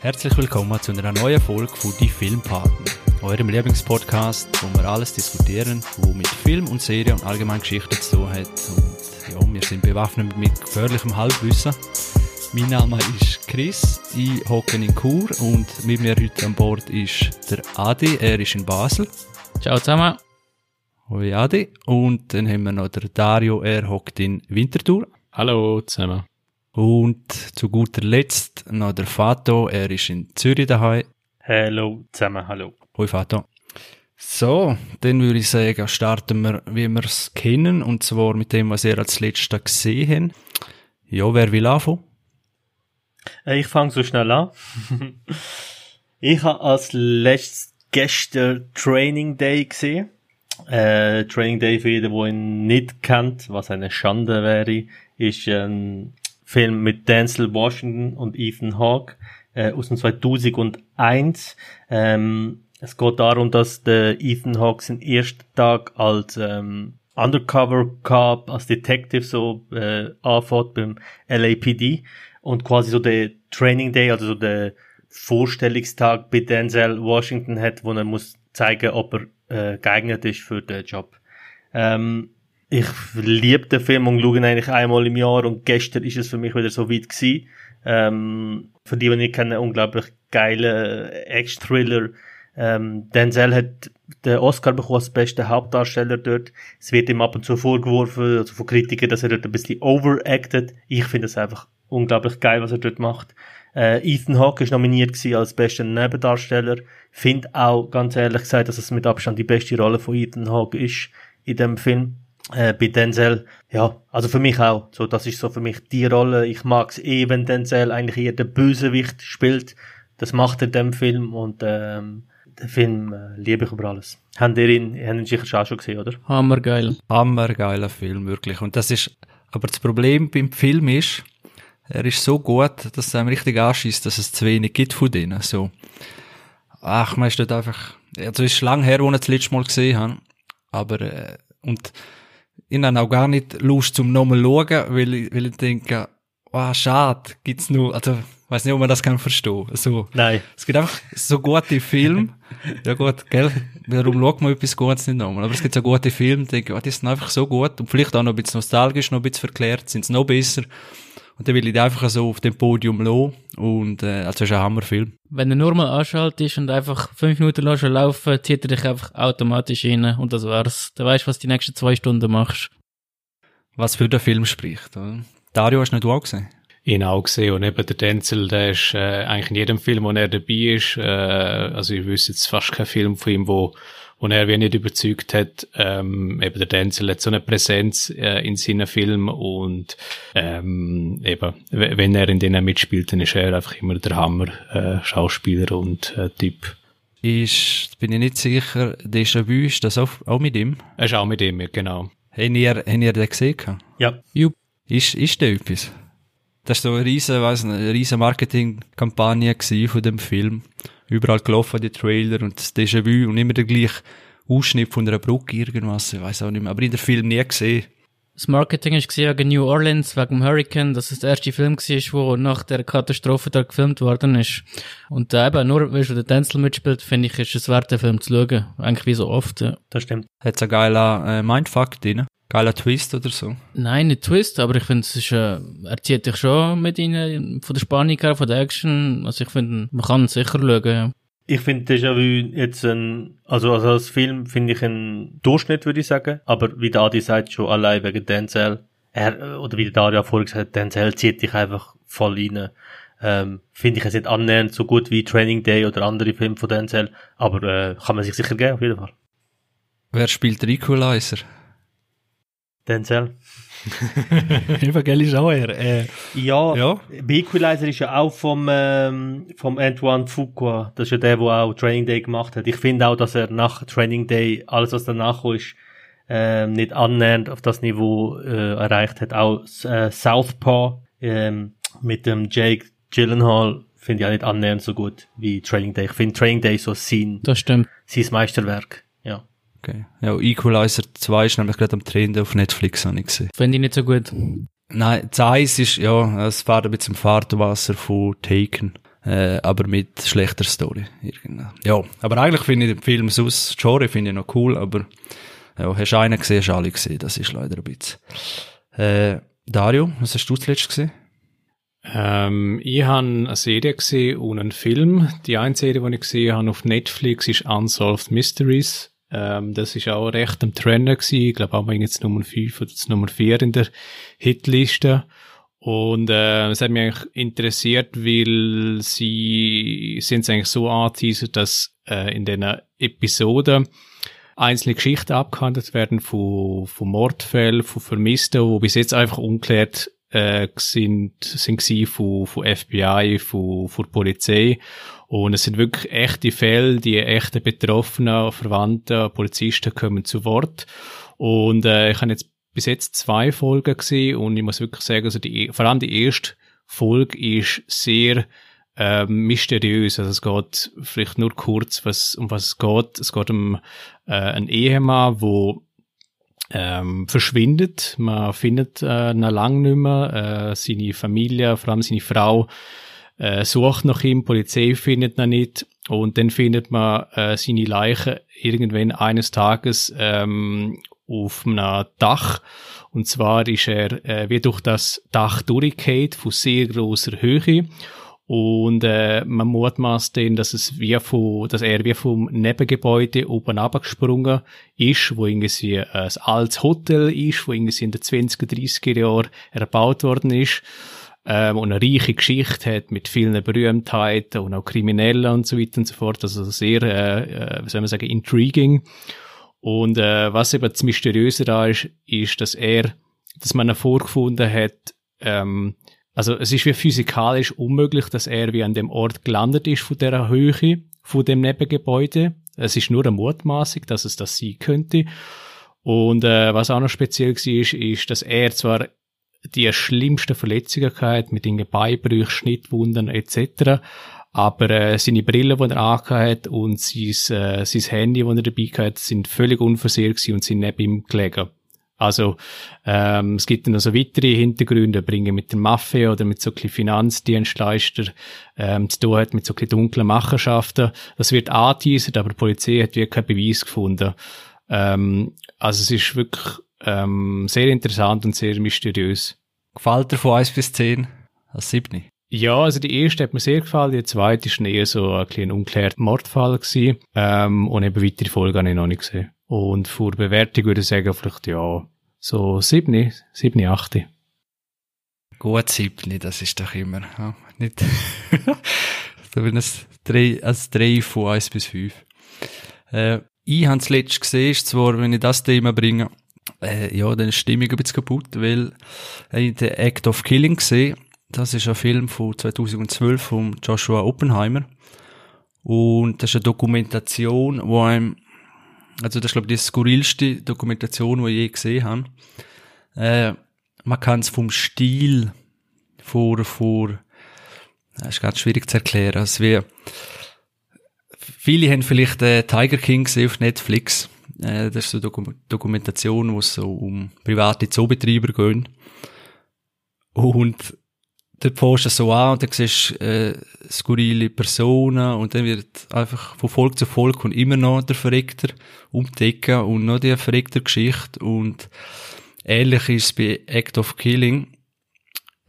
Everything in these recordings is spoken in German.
Herzlich willkommen zu einer neuen Folge von Die Filmpaten, eurem Lieblingspodcast, wo wir alles diskutieren, wo mit Film und Serie und allgemein Geschichte zu tun hat. Und ja, wir sind bewaffnet mit gefährlichem Halbwissen. Mein Name ist Chris, ich hocke in Chur und mit mir heute an Bord ist der Adi, er ist in Basel. Ciao zusammen. Hoi Adi. Und dann haben wir noch der Dario, er hockt in Winterthur. Hallo zusammen. Und zu guter Letzt noch der Fato, er ist in Zürich daheim. Hallo zusammen, hallo. Hoi Fato. So, dann würde ich sagen, starten wir, wie wir es kennen, und zwar mit dem, was ihr als letztes gesehen habt. Ja, wer will anfangen? Äh, Ich fange so schnell an. ich habe als letztes gestern Training Day gesehen. Äh, Training Day für jeden, der ihn nicht kennt, was eine Schande wäre, ist ein Film mit Denzel Washington und Ethan Hawke äh, aus dem 2001. Ähm, es geht darum, dass der Ethan Hawke seinen ersten Tag als ähm, Undercover Cop, als Detective so äh, anfängt beim LAPD und quasi so der Training Day, also so der Vorstellungstag bei Denzel Washington hat, wo er muss zeigen, ob er äh, geeignet ist für den Job. Ähm, ich liebe den Film und schaue ihn eigentlich einmal im Jahr und gestern ist es für mich wieder so weit gewesen. Ähm, für die, die nicht kennen, unglaublich geile Action-Thriller. Ähm, Denzel hat den Oscar bekommen als bester Hauptdarsteller dort. Es wird ihm ab und zu vorgeworfen, also von Kritikern, dass er dort ein bisschen overacted. Ich finde es einfach unglaublich geil, was er dort macht. Äh, Ethan Hawke ist nominiert als bester Nebendarsteller. Find auch, ganz ehrlich gesagt, dass es mit Abstand die beste Rolle von Ethan Hawke ist in dem Film. Äh, bei Denzel, ja, also für mich auch. So, das ist so für mich die Rolle. Ich mag's eh, wenn Denzel eigentlich eher der Bösewicht spielt. Das macht er in dem Film und ähm, den Film äh, liebe ich über alles. Habt ihr ihn, haben ihn sicher auch schon gesehen, oder? Hammergeil. Hammergeiler Film, wirklich. Und das ist, aber das Problem beim Film ist, er ist so gut, dass es einem richtig anschießt, dass es zu wenig gibt von denen. So. Ach, man ist dort einfach, also es ist lang her, wo ich das letzte Mal gesehen habe. Aber, äh, und, ich habe auch gar nicht Lust zum nochmal schauen, weil ich, weil ich denke, ah, schade, gibt's nur, also, weiß nicht, ob man das kann verstehen. So. Nein. Es gibt einfach so gute Filme. ja gut, gell? Warum schaut man etwas Gutes nicht nochmal? Aber es gibt so gute Filme, die denke, oh, die sind einfach so gut und vielleicht auch noch ein bisschen nostalgisch, noch ein bisschen verklärt, sind sie noch besser. Und dann will ich die einfach so auf dem Podium lassen. Und, äh, also ist ein Hammerfilm. Wenn er nur mal anschaltest und einfach fünf Minuten lässt er laufen, zieht er dich einfach automatisch rein und das war's. Dann weißt du, was du die nächsten zwei Stunden machst. Was für den Film spricht. Oder? Dario, hast du nicht auch gesehen? Ihn auch gesehen und eben der Denzel, der ist äh, eigentlich in jedem Film, wo er dabei ist, äh, also ich wüsste jetzt fast keinen Film von ihm, wo, wo er wie nicht überzeugt hat. Ähm, eben der Denzel hat so eine Präsenz äh, in seinen Filmen und ähm, eben, wenn er in denen mitspielt, dann ist er einfach immer der Hammer äh, Schauspieler und äh, Typ. Ist, bin ich nicht sicher, Déjà-vu, ist das auch, auch mit ihm? Er ist auch mit ihm, genau. Haben ihr, haben ihr den gesehen? Ja. Jupp. Ist, ist der etwas? Das war so eine riesen, weiss nicht, eine riesen Marketingkampagne gewesen von dem Film. Überall gelaufen, die Trailer und das Déjà-vu und immer der gleiche Ausschnitt von einer Brücke, irgendwas, ich weiß auch nicht mehr. Aber in der Film nie gesehen. Das Marketing ist gesehen wegen New Orleans, wegen dem Hurricane, dass es der erste Film war, wo nach der Katastrophe da gefilmt worden ist. Und äh, eben, nur weil schon der Denzel mitspielt, finde ich, ist es wert, den Film zu schauen. Eigentlich wie so oft. Ja. Das stimmt. Hat's einen geilen äh, Mindfuck drin? Geiler Twist oder so? Nein, nicht Twist, aber ich finde, es ist, äh, er zieht dich schon mit ihnen, von der Spannung her, von der Action. Also ich finde, man kann sicher schauen, ja. Ich finde Déjà-vu jetzt ein, also, also als Film finde ich ein Durchschnitt, würde ich sagen. Aber wie der Adi sagt, schon allein wegen Denzel, er, oder wie der Daria vorher gesagt hat, Denzel zieht dich einfach voll rein. Ähm, finde ich es nicht annähernd so gut wie Training Day oder andere Filme von Denzel, aber äh, kann man sich sicher geben, auf jeden Fall. Wer spielt Equalizer? Denzel. Ist auch er. Äh, Ja, Ja. Equalizer ist ja auch vom, ähm, vom Antoine Fuqua. Das ist ja der, der auch Training Day gemacht hat. Ich finde auch, dass er nach Training Day, alles was danach ist, ähm, nicht annähernd auf das Niveau äh, erreicht hat. Auch äh, Southpaw ähm, mit dem Jake Gyllenhaal finde ich auch nicht annähernd so gut wie Training Day. Ich finde Training Day so sein, Das stimmt. sein Meisterwerk. Ja. okay. Ja, Equalizer 2 ist nämlich gerade am Trend auf Netflix, habe ich gesehen. Finde ich nicht so gut. Nein, das Eis ist, ja, es fährt ein bisschen im Fahrtwasser von Taken. äh, aber mit schlechter Story. Ja, aber eigentlich finde ich den Film sonst, Genre finde ich noch cool, aber ja, hast du einen gesehen, hast du alle gesehen, das ist leider ein bisschen. Äh, Dario, was hast du zuletzt gesehen? Ähm, ich habe eine Serie gesehen und einen Film. Die eine Serie, die ich gesehen habe auf Netflix, ist Unsolved Mysteries. Ähm, das ist auch recht am Trend gewesen. Ich glaube auch jetzt Nummer 5 oder Nummer 4 in der Hitliste. Und äh, es hat mich eigentlich interessiert, weil sie sind es eigentlich so angeteasert, dass äh, in den Episoden einzelne Geschichten abgehandelt werden von, von Mordfällen, von Vermissten, wo bis jetzt einfach unklärt äh, sind, sind von, von FBI, von, von Polizei. Und es sind wirklich echte Fälle, die echte Betroffenen, Verwandte, Polizisten kommen zu Wort. Und äh, ich habe jetzt bis jetzt zwei Folgen gesehen und ich muss wirklich sagen, also die, vor allem die erste Folge ist sehr äh, mysteriös. Also es geht vielleicht nur kurz, was, um was es geht. Es geht um äh, einen Ehemann, wo ähm, verschwindet. Man findet äh, ihn lang nicht mehr. Äh, seine Familie, vor allem seine Frau, äh, sucht nach ihm. Die Polizei findet ihn nicht. Und dann findet man äh, seine Leiche irgendwann eines Tages ähm, auf einem Dach. Und zwar ist er äh, wie durch das Dach durchgefallen, von sehr großer Höhe. Und äh, man mutmaßt dann, dass es wie von, dass er wie vom Nebengebäude oben abgesprungen ist, wo irgendwie ein altes Hotel ist, wo irgendwie in den 20er, 30er Jahren erbaut worden ist. Ähm, und eine reiche Geschichte hat mit vielen Berühmtheiten und auch Kriminellen und so weiter und so fort. Also sehr, äh, äh, wie soll man sagen, intriguing. Und äh, was eben das Mysteriöse da ist, ist, dass er, dass man ihn vorgefunden hat, ähm, also es ist wie physikalisch unmöglich, dass er wie an dem Ort gelandet ist von der Höhe von dem Nebengebäude. Es ist nur eine Mutmaßung, dass es das sein könnte. Und äh, was auch noch speziell war, ist, dass er zwar die schlimmsten Verletzungen hatte, mit den Beinbrüchen, Schnittwunden etc., aber äh, seine Brille, die er angehabt und sein, äh, sein Handy, das er dabei hatte, sind völlig unversehrt und sind neben ihm gelegen. Also ähm, es gibt dann noch so weitere Hintergründe, bringen mit der Mafia oder mit so ein Finanzdienstleister ähm, zu tun hat, mit so ein dunklen Machenschaften. Das wird angeteasert, aber die Polizei hat wirklich keinen Beweis gefunden. Ähm, also es ist wirklich ähm, sehr interessant und sehr mysteriös. Gefällt dir von 1 bis 10 als 7? Ja, also die erste hat mir sehr gefallen, die zweite ist eher so ein kleiner unklärter Mordfall gewesen. Ähm, und eben weitere Folgen habe ich noch nicht gesehen. Und für Bewertung würde ich sagen, vielleicht ja, so sieben, sieben, acht. Gut sieben, das ist doch immer, ja, nicht, so wie ein drei, als drei von eins bis fünf. Äh, ich habe es letztes gesehen, ist zwar, wenn ich das Thema bringe, äh, ja, dann ist die Stimmung ein bisschen kaputt, weil ich den Act of Killing gesehen. Das ist ein Film von 2012 von Joshua Oppenheimer. Und das ist eine Dokumentation, wo einem also das ist, glaube ich, die skurrilste Dokumentation, die ich je gesehen habe. Äh, man kann es vom Stil vor, vor, das ist ganz schwierig zu erklären. Also wie, viele haben vielleicht äh, Tiger King gesehen auf Netflix. Äh, das ist so eine Dokum Dokumentation, wo es so um private Zoobetreiber gehen. Und dort fährst du so an und dann siehst du äh, skurrile Personen und dann wird einfach von Volk zu Volk und immer noch der Verregter umdecken und noch die verregter Geschichte und ähnlich ist es bei Act of Killing,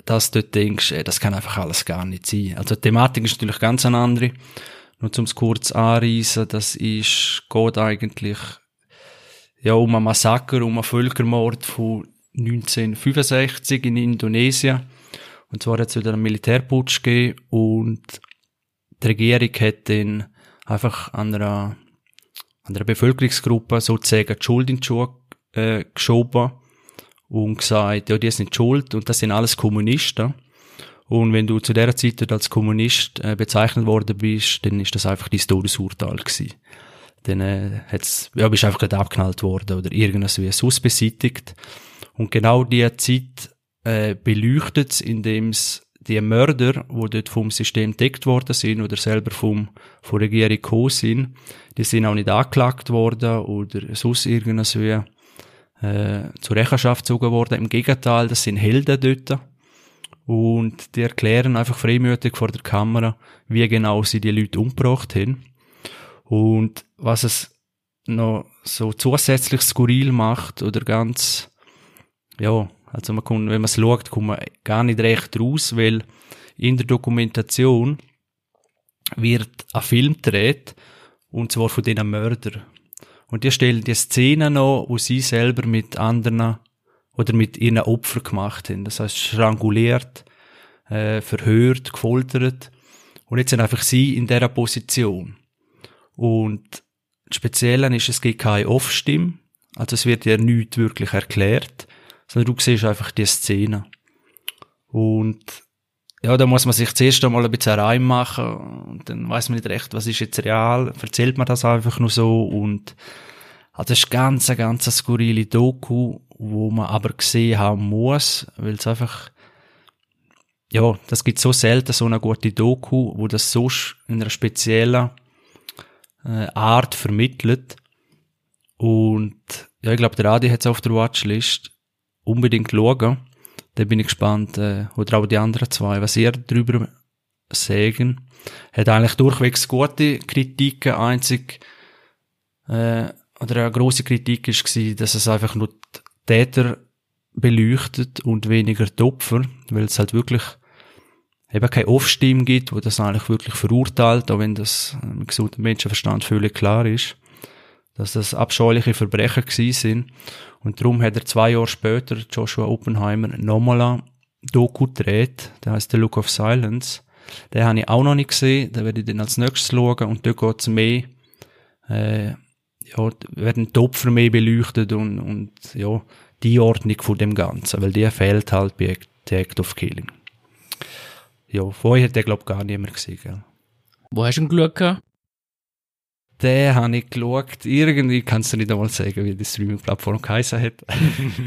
dass du dort denkst, ey, das kann einfach alles gar nicht sein. Also die Thematik ist natürlich ganz eine andere. Nur zum kurz anreißen, das ist, geht eigentlich, ja, um ein Massaker, um einen Völkermord von 1965 in Indonesien und zwar hat es wieder einen Militärputsch gegeben und die Regierung hat dann einfach an einer, an einer Bevölkerungsgruppe sozusagen die Schuld in die Schuhe äh, geschoben und gesagt, ja, die sind schuld und das sind alles Kommunisten. Und wenn du zu dieser Zeit als Kommunist äh, bezeichnet worden bist, dann ist das einfach dein Todesurteil gewesen. Dann äh, hat's, ja, bist einfach gerade abgeknallt worden oder irgendwas wie Sus beseitigt. Und genau diese Zeit äh, beleuchtet, indem es die Mörder, die dort vom System entdeckt worden sind oder selber vom, von der Regierung gekommen sind, die sind auch nicht angeklagt worden oder sonst irgendwas wie, äh, zur Rechenschaft gezogen worden. Im Gegenteil, das sind Helden dort. Und die erklären einfach freimütig vor der Kamera, wie genau sie die Leute umgebracht haben. Und was es noch so zusätzlich skurril macht oder ganz, ja, also man kann, wenn man es schaut, kommt man gar nicht recht raus, weil in der Dokumentation wird ein Film gedreht, und zwar von diesen Mördern. Und die stellen die Szenen noch, wo sie selber mit anderen oder mit ihren Opfern gemacht haben. Das heißt, stranguliert, äh, verhört, gefoltert. Und jetzt sind einfach sie in dieser Position. Und das Spezielle ist, es gibt keine Off-Stimme. Also es wird ja nichts wirklich erklärt, sondern du siehst einfach die Szene. Und ja, da muss man sich zuerst einmal ein bisschen reinmachen und dann weiß man nicht recht, was ist jetzt real, erzählt man das einfach nur so und also das ist ganz, ganz eine skurrile Doku, wo man aber gesehen haben muss, weil es einfach ja, das gibt so selten so eine gute Doku, wo das so in einer speziellen äh, Art vermittelt. Und ja, ich glaube, der Adi hat es auf der Watchlist. Unbedingt schauen. Da bin ich gespannt, äh, oder auch die anderen zwei, was ihr darüber sagen. Hat eigentlich durchwegs gute Kritiken, einzig äh, oder eine grosse Kritik gewesen, dass es einfach nur die Täter beleuchtet und weniger die Opfer, weil es halt wirklich eben keine Off-Stimme gibt, wo das eigentlich wirklich verurteilt, auch wenn das im gesunden Menschenverstand völlig klar ist, dass das abscheuliche Verbrechen gewesen sind. Und darum hat er zwei Jahre später Joshua Oppenheimer nochmal ein Doku gedreht, der heißt The Look of Silence. Den habe ich auch noch nicht gesehen, den werde ich dann als nächstes schauen und dort geht es mehr, äh, ja, werden die mehr beleuchtet und, und ja, die Ordnung von dem Ganzen, weil die fehlt halt bei The Act of Killing. Ja, vorher hat der, glaube ich, gar niemand gesehen, gell? Wo hast du ihn geschaut? Den habe ich geschaut. Irgendwie kannst du nicht einmal sagen, wie die Streaming-Plattform geheißen hat.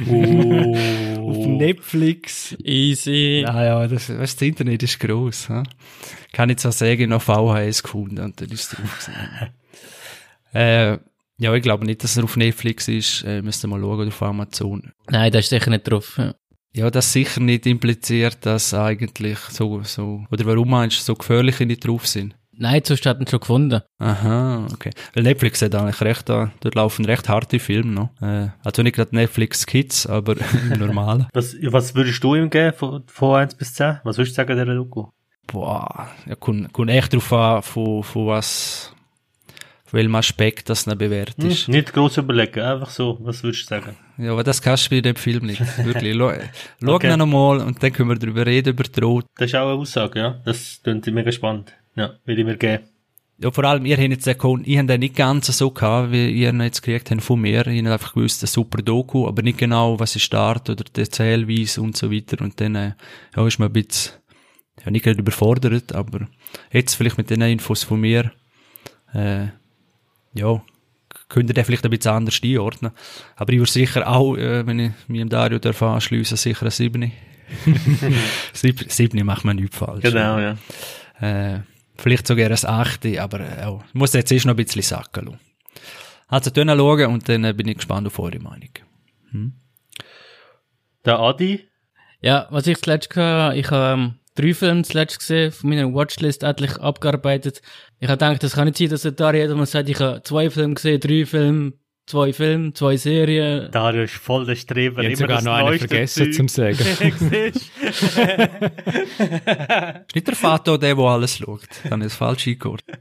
Oh. Auf Netflix. Easy. Ah ja, das, weißt, das Internet ist gross. He? Kann ich zwar sagen, noch VHS gefunden und dann ist es drauf äh, ja, ich glaube nicht, dass er auf Netflix ist. Äh, müsst ihr mal schauen, oder auf Amazon. Nein, da ist sicher nicht drauf. Ja. Ja, das sicher nicht impliziert, dass eigentlich so, so, oder warum meinst du, so gefährliche nicht drauf sind? Nein, sonst hat ihn schon gefunden. Aha, okay. Weil Netflix hat eigentlich recht, da, dort laufen recht harte Filme noch. Äh, also nicht gerade Netflix Kids, aber im Normalen. Was, was würdest du ihm geben von, von 1 bis 10? Was würdest du sagen, der Doku? Boah, ja, kommt, kommt echt drauf an, von, von was, von welchem Aspekt das noch bewährt Hm, ist. nicht groß überlegen, einfach so. Was würdest du sagen? Ja, aber das kannst du bei dem Film nicht. Wirklich. Schau Okay. ihn noch mal und dann können wir darüber reden, über die Rot. Das ist auch eine Aussage, ja. Das klingt mega spannend. Ja, will ich mir geben. Ja, vor allem, ihr habt jetzt den ich habe den nicht ganz so gehabt, wie ihr ihn jetzt gekriegt habt von mir. Ich habe einfach gewusst, ein super Doku, aber nicht genau, was ist Start oder die Erzählweise und so weiter. Und dann, äh, ja, ist man ein bisschen, ja, nicht gerade überfordert, aber jetzt vielleicht mit den Infos von mir, äh, ja, könnt ihr den vielleicht ein bisschen anders einordnen. Aber ich würde sicher auch, äh, wenn ich mich dem Dario darf anschliessen, sicher ein 7. 7 7 macht man nichts falsch. Genau, ja. Äh, vielleicht sogar ein 8, aber äh, ja, muss jetzt erst noch ein bisschen sacken lassen. Also, schauen und dann äh, bin ich gespannt auf eure Meinung. Der Adi, Ja, was ich zuletzt hatte, ich habe ähm, drei Filme zuletzt gesehen, von meiner Watchlist endlich abgearbeitet. Ich habe gedacht, das kann nicht sein, dass der Dari hat mal sagt, ich habe zwei Filme gesehen, drei Filme, zwei Filme, zwei Serien. Dario ist voll der. Ich habe immer sogar das noch einen vergessen zum Sagen. Ist nicht der Vater der, der alles schaut? Dann das falsch eingeordnet.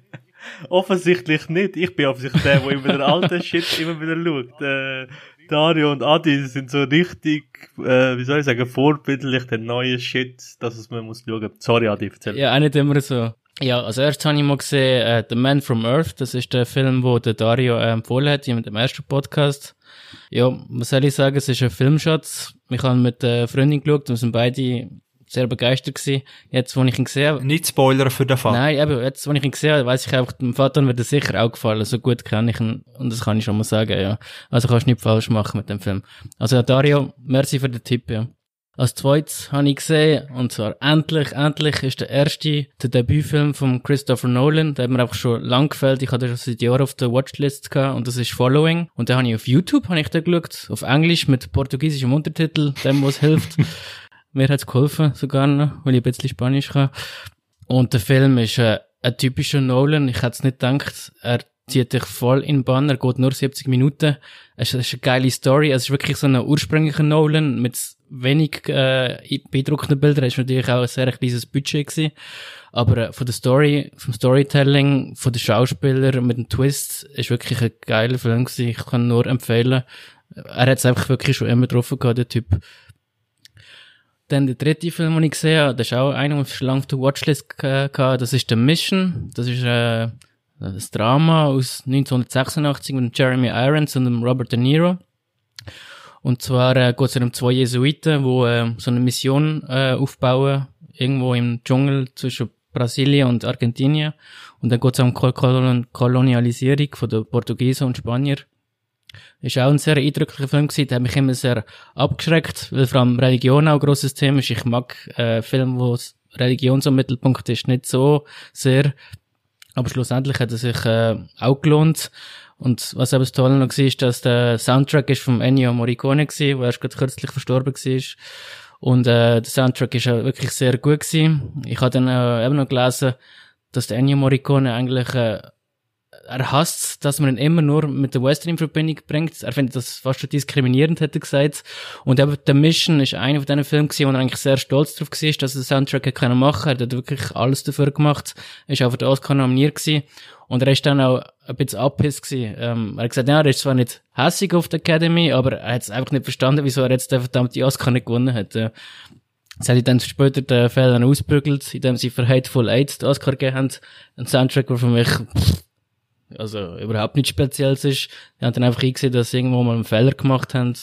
Offensichtlich nicht. Ich bin offensichtlich der, der immer den alten Shit immer wieder schaut. Äh, Dario und Adi sind so richtig, äh, wie soll ich sagen, vorbildlich den neuen Shit, dass es man muss schauen. Sorry, Adi, erzähl. Ja, auch nicht immer so. Ja, als erstes habe ich mal gesehen, äh, The Man from Earth. Das ist der Film, wo der Dario äh, empfohlen hat, in dem ersten Podcast. Ja, was soll ich sagen? Es ist ein Filmschatz. Ich habe mit der Freundin geschaut und wir sind beide sehr begeistert gewesen. Jetzt, wo ich ihn gesehen habe, Nicht Spoiler für den Vater. Nein, eben, jetzt, wenn ich ihn gesehen habe, weiss ich einfach, dem Vater wird er sicher auch gefallen. So gut kenne ich ihn. Und das kann ich schon mal sagen, ja. Also kannst du nicht falsch machen mit dem Film. Also, Dario, merci für den Tipp, ja. Als zweites habe ich gesehen, und zwar endlich, endlich ist der erste, der Debütfilm von Christopher Nolan. Der hat mir einfach schon lang gefällt. Ich hatte schon seit Jahren auf der Watchlist gehabt, und das ist Following. Und den habe ich auf YouTube, habe ich den geschaut, auf Englisch mit portugiesischem Untertitel, dem was hilft. Mir hat's geholfen, sogar noch, weil ich ein bisschen Spanisch kann. Und der Film ist äh, ein typischer Nolan. Ich hätte es nicht gedacht. Er zieht dich voll in den Bann. Er geht nur 70 Minuten. Es ist eine geile Story. Es ist wirklich so ein ursprünglicher Nolan mit wenig äh, beeindruckenden Bildern. Es war natürlich auch ein sehr kleines Budget gewesen. Aber äh, von der Story, vom Storytelling, von den Schauspielern mit dem Twist ist wirklich ein geiler Film gewesen. Ich kann nur empfehlen. Er hat es einfach wirklich schon immer getroffen gehabt, der Typ. Dann der dritte Film, den ich gesehen habe, das ist auch einer, ich schon lange auf der Watchlist hatte, das ist The Mission. Das ist äh, ein Drama aus 1986 mit Jeremy Irons und Robert De Niro. Und zwar äh, geht es um zwei Jesuiten, die äh, so eine Mission äh, aufbauen, irgendwo im Dschungel zwischen Brasilien und Argentinien. Und dann geht es um Kolon Kolonialisierung von den Portugiesen und Spanier. Ist auch ein sehr eindrücklicher Film gewesen, der hat mich immer sehr abgeschreckt, weil vor allem Religion auch ein grosses Thema ist. Ich mag äh, Filme, wo Religion so im Mittelpunkt ist, nicht so sehr. Aber schlussendlich hat er sich äh, auch gelohnt. Und was eben das Tolle noch war, ist, dass der Soundtrack ist vom Ennio Morricone war, wo erst gerade kürzlich verstorben war. Und äh, der Soundtrack ist auch wirklich sehr gut gewesen. Ich habe dann äh, eben noch gelesen, dass der Ennio Morricone eigentlich äh, er hasst dass man ihn immer nur mit der Western in Verbindung bringt. Er findet das fast schon diskriminierend, hat er gesagt. Und eben The Mission ist einer von diesen Filmen gewesen, wo er eigentlich sehr stolz darauf war, dass er den Soundtrack können machen. Er hat wirklich alles dafür gemacht. Er ist auch für den Oscar nominiert gewesen. Und er ist dann auch ein bisschen abhiss gewesen. Ähm, er hat gesagt, ja, er ist zwar nicht hässig auf der Academy, aber er hat es einfach nicht verstanden, wieso er jetzt den verdammten Oscar nicht gewonnen hat. Äh, das hat dann später den Fehler ausbügelt, indem sie für Hateful Eight den Oscar gegeben haben. Ein Soundtrack, der für mich pff, also überhaupt nichts Spezielles ist. Die haben dann einfach eingesehen, dass sie irgendwo mal einen Fehler gemacht haben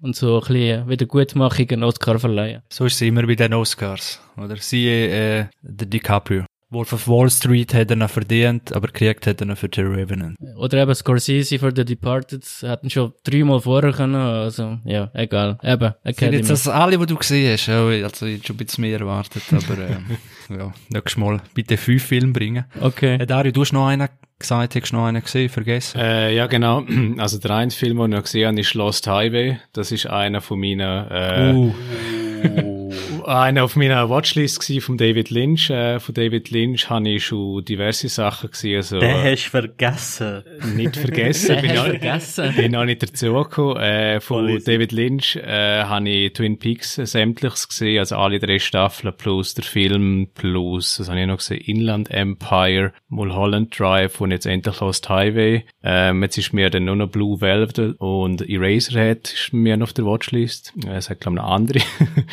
und so ein bisschen Wiedergutmachung einen Oscar verleihen. So ist es immer bei den Oscars, oder? Siehe, äh, der DiCaprio. Wolf of Wall Street hat er noch verdient, aber gekriegt hat er noch für The Revenant. Oder eben Scorsese für The Departed, hatten schon dreimal vorher können, also, ja, egal. Eben, Academy. Sind jetzt das alle, die du gesehen hast? Also, ich schon ein bisschen mehr erwartet, aber, ähm, ja, nächstes Mal bitte fünf Filme bringen. Okay. Äh, Dario, du hast noch einen gesagt, hast du noch einen gesehen, vergessen? Äh, ja, genau. Also, der eine Film, den ich noch gesehen habe, ist Lost Highway. Das ist einer von meinen, äh, uh. einer auf meiner Watchlist von David Lynch. Äh, von David Lynch habe ich schon diverse Sachen gesehen. Also, Den hast du vergessen. Nicht vergessen. bin, auch, vergessen. bin auch nicht dazugekommen. Äh, von Voll David Lynch äh, habe ich Twin Peaks äh, sämtliches gesehen, also alle drei Staffeln plus der Film plus, was habe ich noch gesehen, Inland Empire, Mulholland Drive und jetzt endlich Lost Highway. Ähm, jetzt ist mir dann nur noch Blue Velvet und Eraserhead ist mir noch auf der Watchlist. Äh, es hat glaube ich noch andere.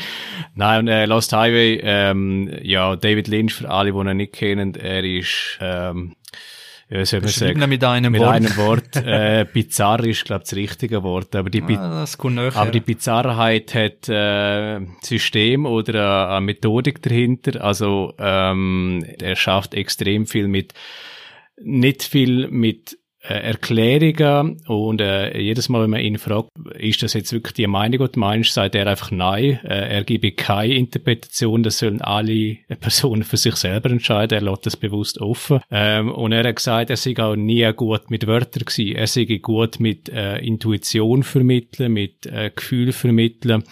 Nein, und äh, Lost Highway, ähm, ja, David Lynch, für alle, die ihn nicht kennen, er ist, ähm, ja, soll man sagen, mit einem mit Wort. einem Wort. Äh, bizarr ist, glaube ich, das richtige Wort. Aber die, ah, aber die Bizarrheit hat äh, System oder eine Methodik dahinter. Also ähm, er schafft extrem viel mit, nicht viel mit äh, Erklärungen und äh, jedes Mal, wenn man ihn fragt, ist das jetzt wirklich die Meinung, die du meinst, sagt er einfach nein. Äh, er gebe keine Interpretation, das sollen alle Personen für sich selber entscheiden. Er lässt das bewusst offen. Ähm, und er hat gesagt, er sei auch nie gut mit Wörtern gewesen. Er sei gut mit äh, Intuition vermitteln, mit äh, Gefühl vermitteln.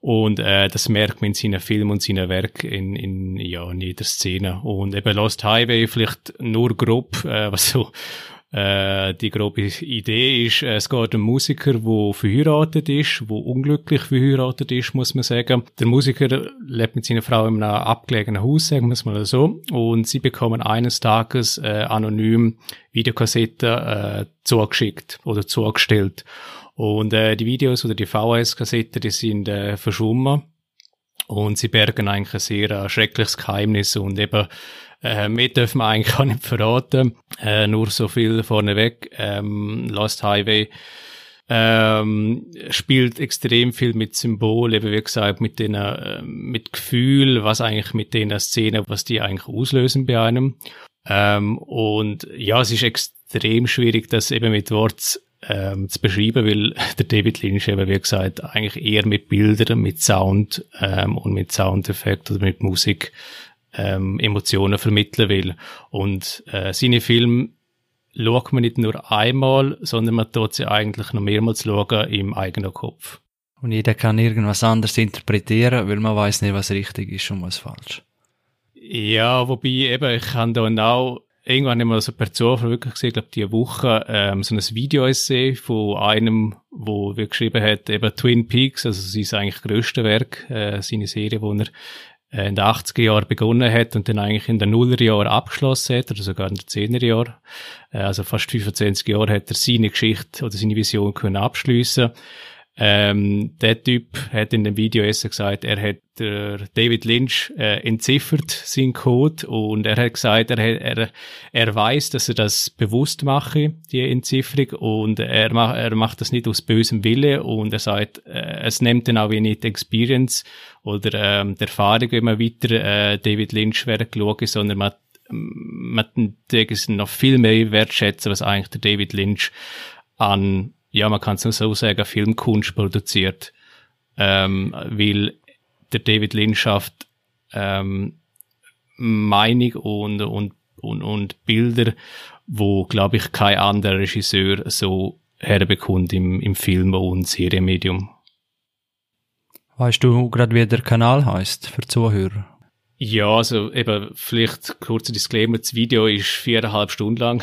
Und äh, das merkt man in seinen Filmen und seinen Werken in, in, ja, in jeder Szene. Und eben Lost Highway vielleicht nur grob, äh, was so äh, die grobe Idee ist, äh, es geht um Musiker, der verheiratet ist, der unglücklich verheiratet ist, muss man sagen. Der Musiker lebt mit seiner Frau in einem abgelegenen Haus, sagen wir es mal so, und sie bekommen eines Tages äh, anonym Videokassetten äh, zugeschickt oder zugestellt. Und äh, die Videos oder die VHS-Kassetten, die sind äh, verschwommen. Und sie bergen eigentlich ein sehr äh, schreckliches Geheimnis und eben äh, mehr dürfen wir eigentlich auch nicht verraten. Äh, nur so viel vorneweg. Ähm, Lost Highway ähm, spielt extrem viel mit Symbol, eben wie gesagt, mit den, äh, mit Gefühl, was eigentlich mit den Szenen, was die eigentlich auslösen bei einem. Ähm, und ja, es ist extrem schwierig, das eben mit Wort ähm, zu beschreiben, weil der David Lynch eben, wie gesagt, eigentlich eher mit Bildern, mit Sound ähm, und mit Soundeffekt oder mit Musik ähm, Emotionen vermitteln will. Und äh, seine Filme schaut man nicht nur einmal, sondern man tut sie eigentlich noch mehrmals schauen im eigenen Kopf. Und jeder kann irgendwas anderes interpretieren, weil man weiß nicht, was richtig ist und was falsch. Ja, wobei eben, ich kann da auch irgendwann immer so per Zufall wirklich gesehen, glaube die Woche, ähm, so ein Video-Essay von einem, wo wir geschrieben hat, eben Twin Peaks, also sein eigentlich größte Werk, äh, seine Serie, wo er in den 80er Jahren begonnen hat und dann eigentlich in den Nullerjahren abgeschlossen hat, oder sogar in den 10er Jahren. Äh, also fast 25 Jahre hat er seine Geschichte oder seine Vision können abschliessen. Ähm, der Typ hat in dem Video gesagt, er hat der David Lynch äh, entziffert seinen Code und er hat gesagt, er, er, er weiß, dass er das bewusst mache, die Entzifferung und er, macht er macht das nicht aus bösem Wille und er sagt, äh, es nimmt dann auch wenig Experience oder ähm, die Erfahrung, wenn man weiter äh, David Lynch wäre geschaut, sondern man man noch viel mehr wertschätzen, was eigentlich der David Lynch an ja, man kann es nur so sagen, Filmkunst produziert. Ähm, weil der David Lynch schafft ähm, Meinung und, und, und, und Bilder, wo, glaube ich, kein anderer Regisseur so herbekommt im, im Film- und Serienmedium. Weißt du gerade, wie der Kanal heißt für Zuhörer? Ja, also eben vielleicht kurzer Disclaimer, das Video ist viereinhalb Stunden lang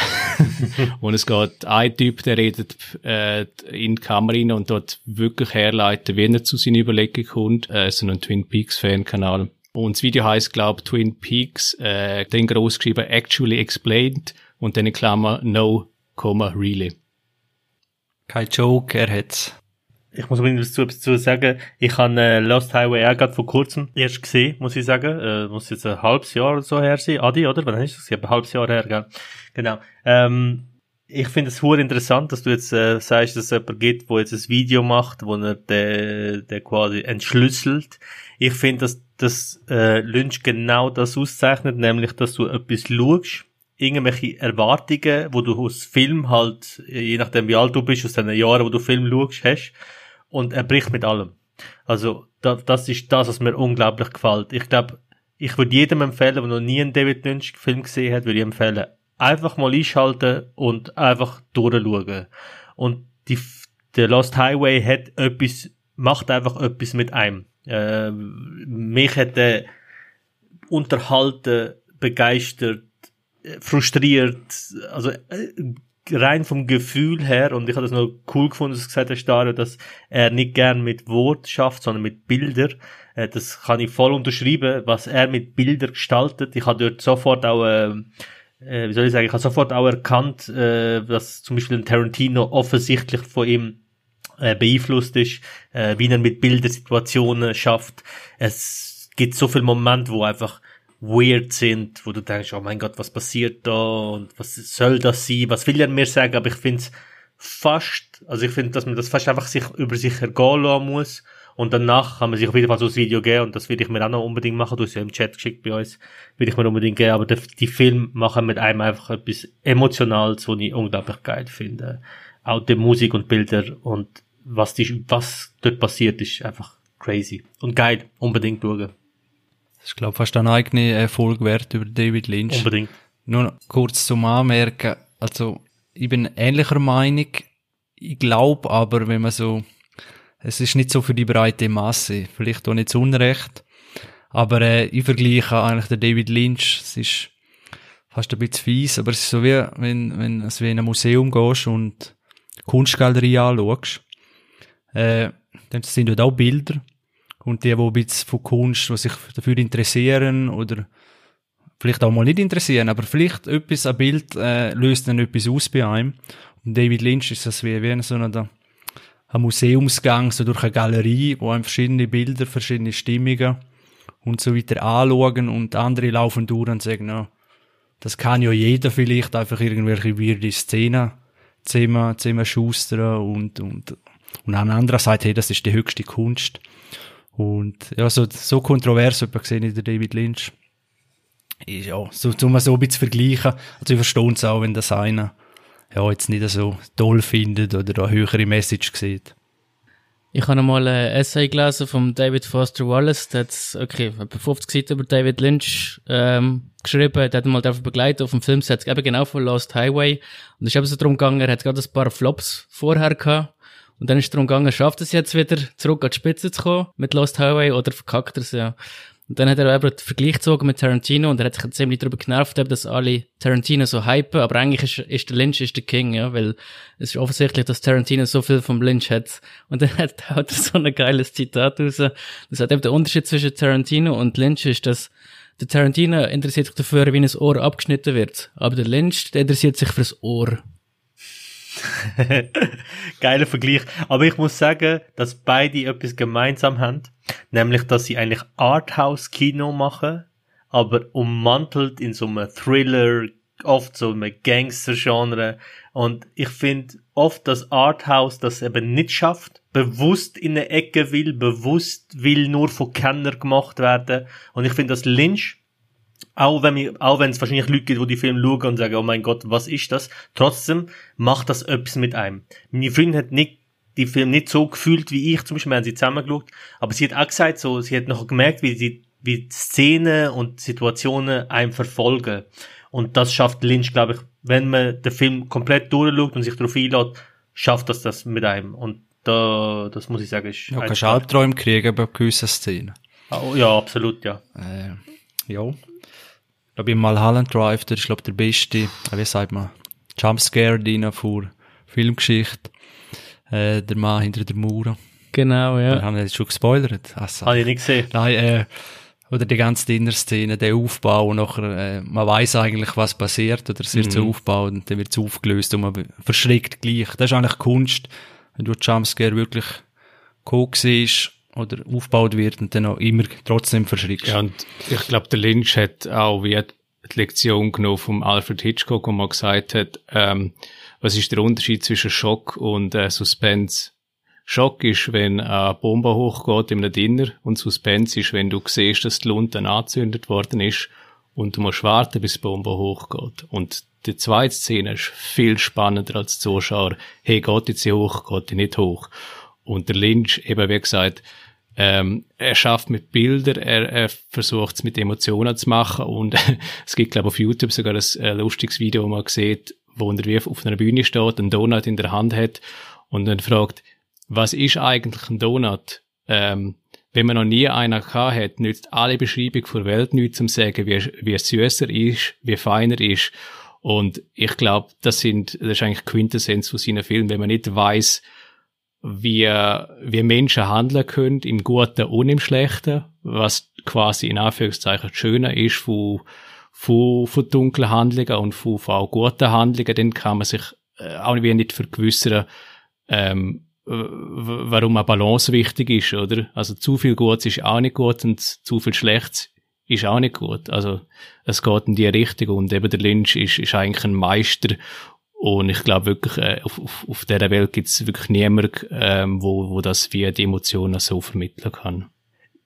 und es geht ein Typ, der redet äh, in die Kamera rein und dort wirklich herleiten, wie er zu seinen Überlegungen kommt. Äh, so ein Twin Peaks Fan-Kanal. Und das Video heißt, glaube Twin Peaks, äh, dann groß geschrieben, actually explained und dann in Klammer, no, comma, really. Kein Joke, er hat's ich muss übrigens dazu, sagen, ich habe äh, Lost Highway auch gerade vor kurzem erst gesehen, muss ich sagen. Äh, muss jetzt ein halbes Jahr oder so her sein. Adi, oder? Wann ist das? Ein halbes Jahr her, gell? Genau. Ähm, ich finde es hure interessant, dass du jetzt äh, sagst, dass es jemand gibt, wo jetzt ein Video macht, wo er den, den quasi entschlüsselt. Ich finde, dass das äh, Lynch genau das auszeichnet, nämlich, dass du etwas schaust, irgendwelche Erwartungen, wo du aus Film halt, je nachdem wie alt du bist, aus den Jahren, wo du Film schaust, hast, und er bricht mit allem. Also da, das ist das, was mir unglaublich gefällt. Ich glaube, ich würde jedem empfehlen, der noch nie einen David Lynch Film gesehen hat, würde ich empfehlen, einfach mal einschalten und einfach durchschauen. Und die, der Lost Highway hat etwas, macht einfach etwas mit einem. Äh, mich hat er unterhalten, begeistert, frustriert, also äh, rein vom Gefühl her, und ich habe das noch cool gefunden, dass gesagt hast, Dario, dass er nicht gern mit Wort schafft, sondern mit Bilder. Äh, das kann ich voll unterschreiben, was er mit Bilder gestaltet. Ich habe dort sofort auch, äh, äh, wie soll ich sagen, ich habe sofort auch erkannt, äh, dass zum Beispiel ein Tarantino offensichtlich von ihm äh, beeinflusst ist, äh, wie er mit Bildersituationen schafft. Es gibt so viele Momente, wo einfach weird sind, wo du denkst, oh mein Gott, was passiert da und was soll das sein, was will er mir sagen, aber ich finde es fast, also ich finde, dass man das fast einfach sich über sich ergehen lassen muss. Und danach kann man sich auf jeden Fall so ein Video geben und das würde ich mir auch noch unbedingt machen, du hast ja im Chat geschickt bei uns, würde ich mir unbedingt geben, aber die, Filme machen mit einem einfach etwas Emotionales, was ich unglaublich geil finde. Auch die Musik und Bilder und was, die, was dort passiert, ist einfach crazy. Und geil, unbedingt schauen. Das ist, glaube ich, fast eine eigene Erfolg wert über David Lynch. Unbedingt. Nur kurz zum Anmerken. Also, ich bin ähnlicher Meinung. Ich glaube aber, wenn man so, es ist nicht so für die breite Masse. Vielleicht auch nicht zu Unrecht. Aber äh, ich vergleiche eigentlich den David Lynch. Es ist fast ein bisschen fies, aber es ist so wie, wenn, wenn du wie in ein Museum gehst und Kunstgalerie anschaust. Äh, dann sind dort auch Bilder. Und die, die ein bisschen von Kunst, die sich dafür interessieren oder vielleicht auch mal nicht interessieren, aber vielleicht etwas, ein Bild äh, löst dann etwas aus bei einem. Und David Lynch ist das wie, wie so ein, ein Museumsgang, so durch eine Galerie, wo einem verschiedene Bilder, verschiedene Stimmungen und so weiter anschauen und andere laufen durch und sagen, no, das kann ja jeder vielleicht einfach irgendwelche weirde Szenen zusammen, zusammen schustern und, und, und ein anderer sagt, hey, das ist die höchste Kunst. Und ja, so, so kontrovers etwa gesehen in der David Lynch. Ist ja, so, um so ein bisschen zu vergleichen. Also ich verstehe es auch, wenn das einer ja, jetzt nicht so toll findet oder eine höhere Message sieht. Ich habe mal ein Essay gelesen von David Foster Wallace, der hat, okay, etwa 50 Seiten über David Lynch ähm, geschrieben, der hat ihn mal dafür begleitet auf dem Filmset, eben genau von Lost Highway. Und es ist eben so darum gegangen, er hat gerade ein paar Flops vorher gehabt Und dann ist es darum gegangen, schafft es jetzt wieder zurück an die Spitze zu kommen mit Lost Highway oder verkackt er es ja? Und dann hat er eben den Vergleich gezogen mit Tarantino und er hat sich ziemlich darüber genervt, dass alle Tarantino so hypen, aber eigentlich ist, ist der Lynch ist der King, ja, weil es ist offensichtlich, dass Tarantino so viel vom Lynch hat. Und dann hat er so ein geiles Zitat raus. Das hat eben der Unterschied zwischen Tarantino und Lynch ist, dass der Tarantino interessiert sich dafür, wie ein Ohr abgeschnitten wird. Aber der Lynch, der interessiert sich fürs Ohr. Geiler Vergleich. Aber ich muss sagen, dass beide etwas gemeinsam haben. Nämlich, dass sie eigentlich Arthouse-Kino machen, aber ummantelt in so einem Thriller, oft so einem Gangster-Genre. Und ich finde oft, dass Arthouse das eben nicht schafft, bewusst in eine Ecke will, bewusst will nur von Kenner gemacht werden. Und ich finde, dass Lynch auch wenn wir, auch wenn es wahrscheinlich Leute gibt, die die Filme schauen und sagen, oh mein Gott, was ist das? Trotzdem macht das etwas mit einem. Meine Freundin hat nicht die Film nicht so gefühlt wie ich, zum Beispiel, wir haben sie zusammengeschaut, aber sie hat auch gesagt, so, sie hat noch gemerkt, wie sie, wie Szenen und Situationen einem verfolgen. Und das schafft Lynch, glaube ich, wenn man den Film komplett durchschaut und sich darauf einlädt, schafft das das mit einem. Und da, das muss ich sagen, ist... Ja, kannst Albträume kriegen bei gewissen Szenen. Oh, ja, absolut, ja. Äh, ja. Ich glaube, im Mulholland Drive, der ist, glaube der beste, wie sagt man, Jumpscare drin vor Filmgeschichte äh, der Mann hinter der Mauer. Genau, ja. Wir haben jetzt schon gespoilert. Also, Habe ich nicht gesehen. Nein, äh, oder die ganze Dinner-Szene, der Aufbau, und nachher, äh, man weiß eigentlich, was passiert, oder es wird so aufgebaut und dann wird es aufgelöst und man verschreckt gleich. Das ist eigentlich Kunst, wenn du Jumpscare wirklich cool siehst oder aufgebaut wird und dann auch immer trotzdem verschreckst. Ja, und ich glaube, der Lynch hat auch wie die Lektion genommen vom Alfred Hitchcock, wo man gesagt hat, ähm, was ist der Unterschied zwischen Schock und äh, Suspense? Schock ist, wenn eine Bombe hochgeht in einem Dinner und Suspense ist, wenn du siehst, dass die Lunte angezündet worden ist und du musst warten, bis die Bombe hochgeht. Und die zweite Szene ist viel spannender als Zuschauer. Hey, geht jetzt sie hoch, geht die nicht hoch? Und der Lynch, eben wie gesagt, ähm, er schafft mit Bildern, er, er versucht es mit Emotionen zu machen und es gibt, glaube ich, auf YouTube sogar ein äh, lustiges Video, wo man sieht, wo er wie auf einer Bühne steht, einen Donut in der Hand hat und dann fragt, was ist eigentlich ein Donut? Ähm, wenn man noch nie einer gehabt hat, nützt alle Beschreibung der Welt nichts zum sagen, wie, wie süßer ist, wie feiner ist. Und ich glaube, das sind, das ist eigentlich Quintessenz von seinen Filmen, wenn man nicht weiß, wie, wie Menschen handeln können, im Guten und im Schlechten, was quasi in Anführungszeichen schöner ist von, von, von dunklen Handlungen und von, von auch guten Handlungen, dann kann man sich äh, auch nicht vergewissern, ähm, warum eine Balance wichtig ist, oder? Also zu viel Gutes ist auch nicht gut und zu viel Schlechtes ist auch nicht gut. Also es geht in die Richtung und eben der Lynch ist, ist eigentlich ein Meister und ich glaube wirklich, äh, auf, auf, auf dieser Welt gibt es wirklich niemanden, ähm, wo, wo das wie die Emotionen so vermitteln kann.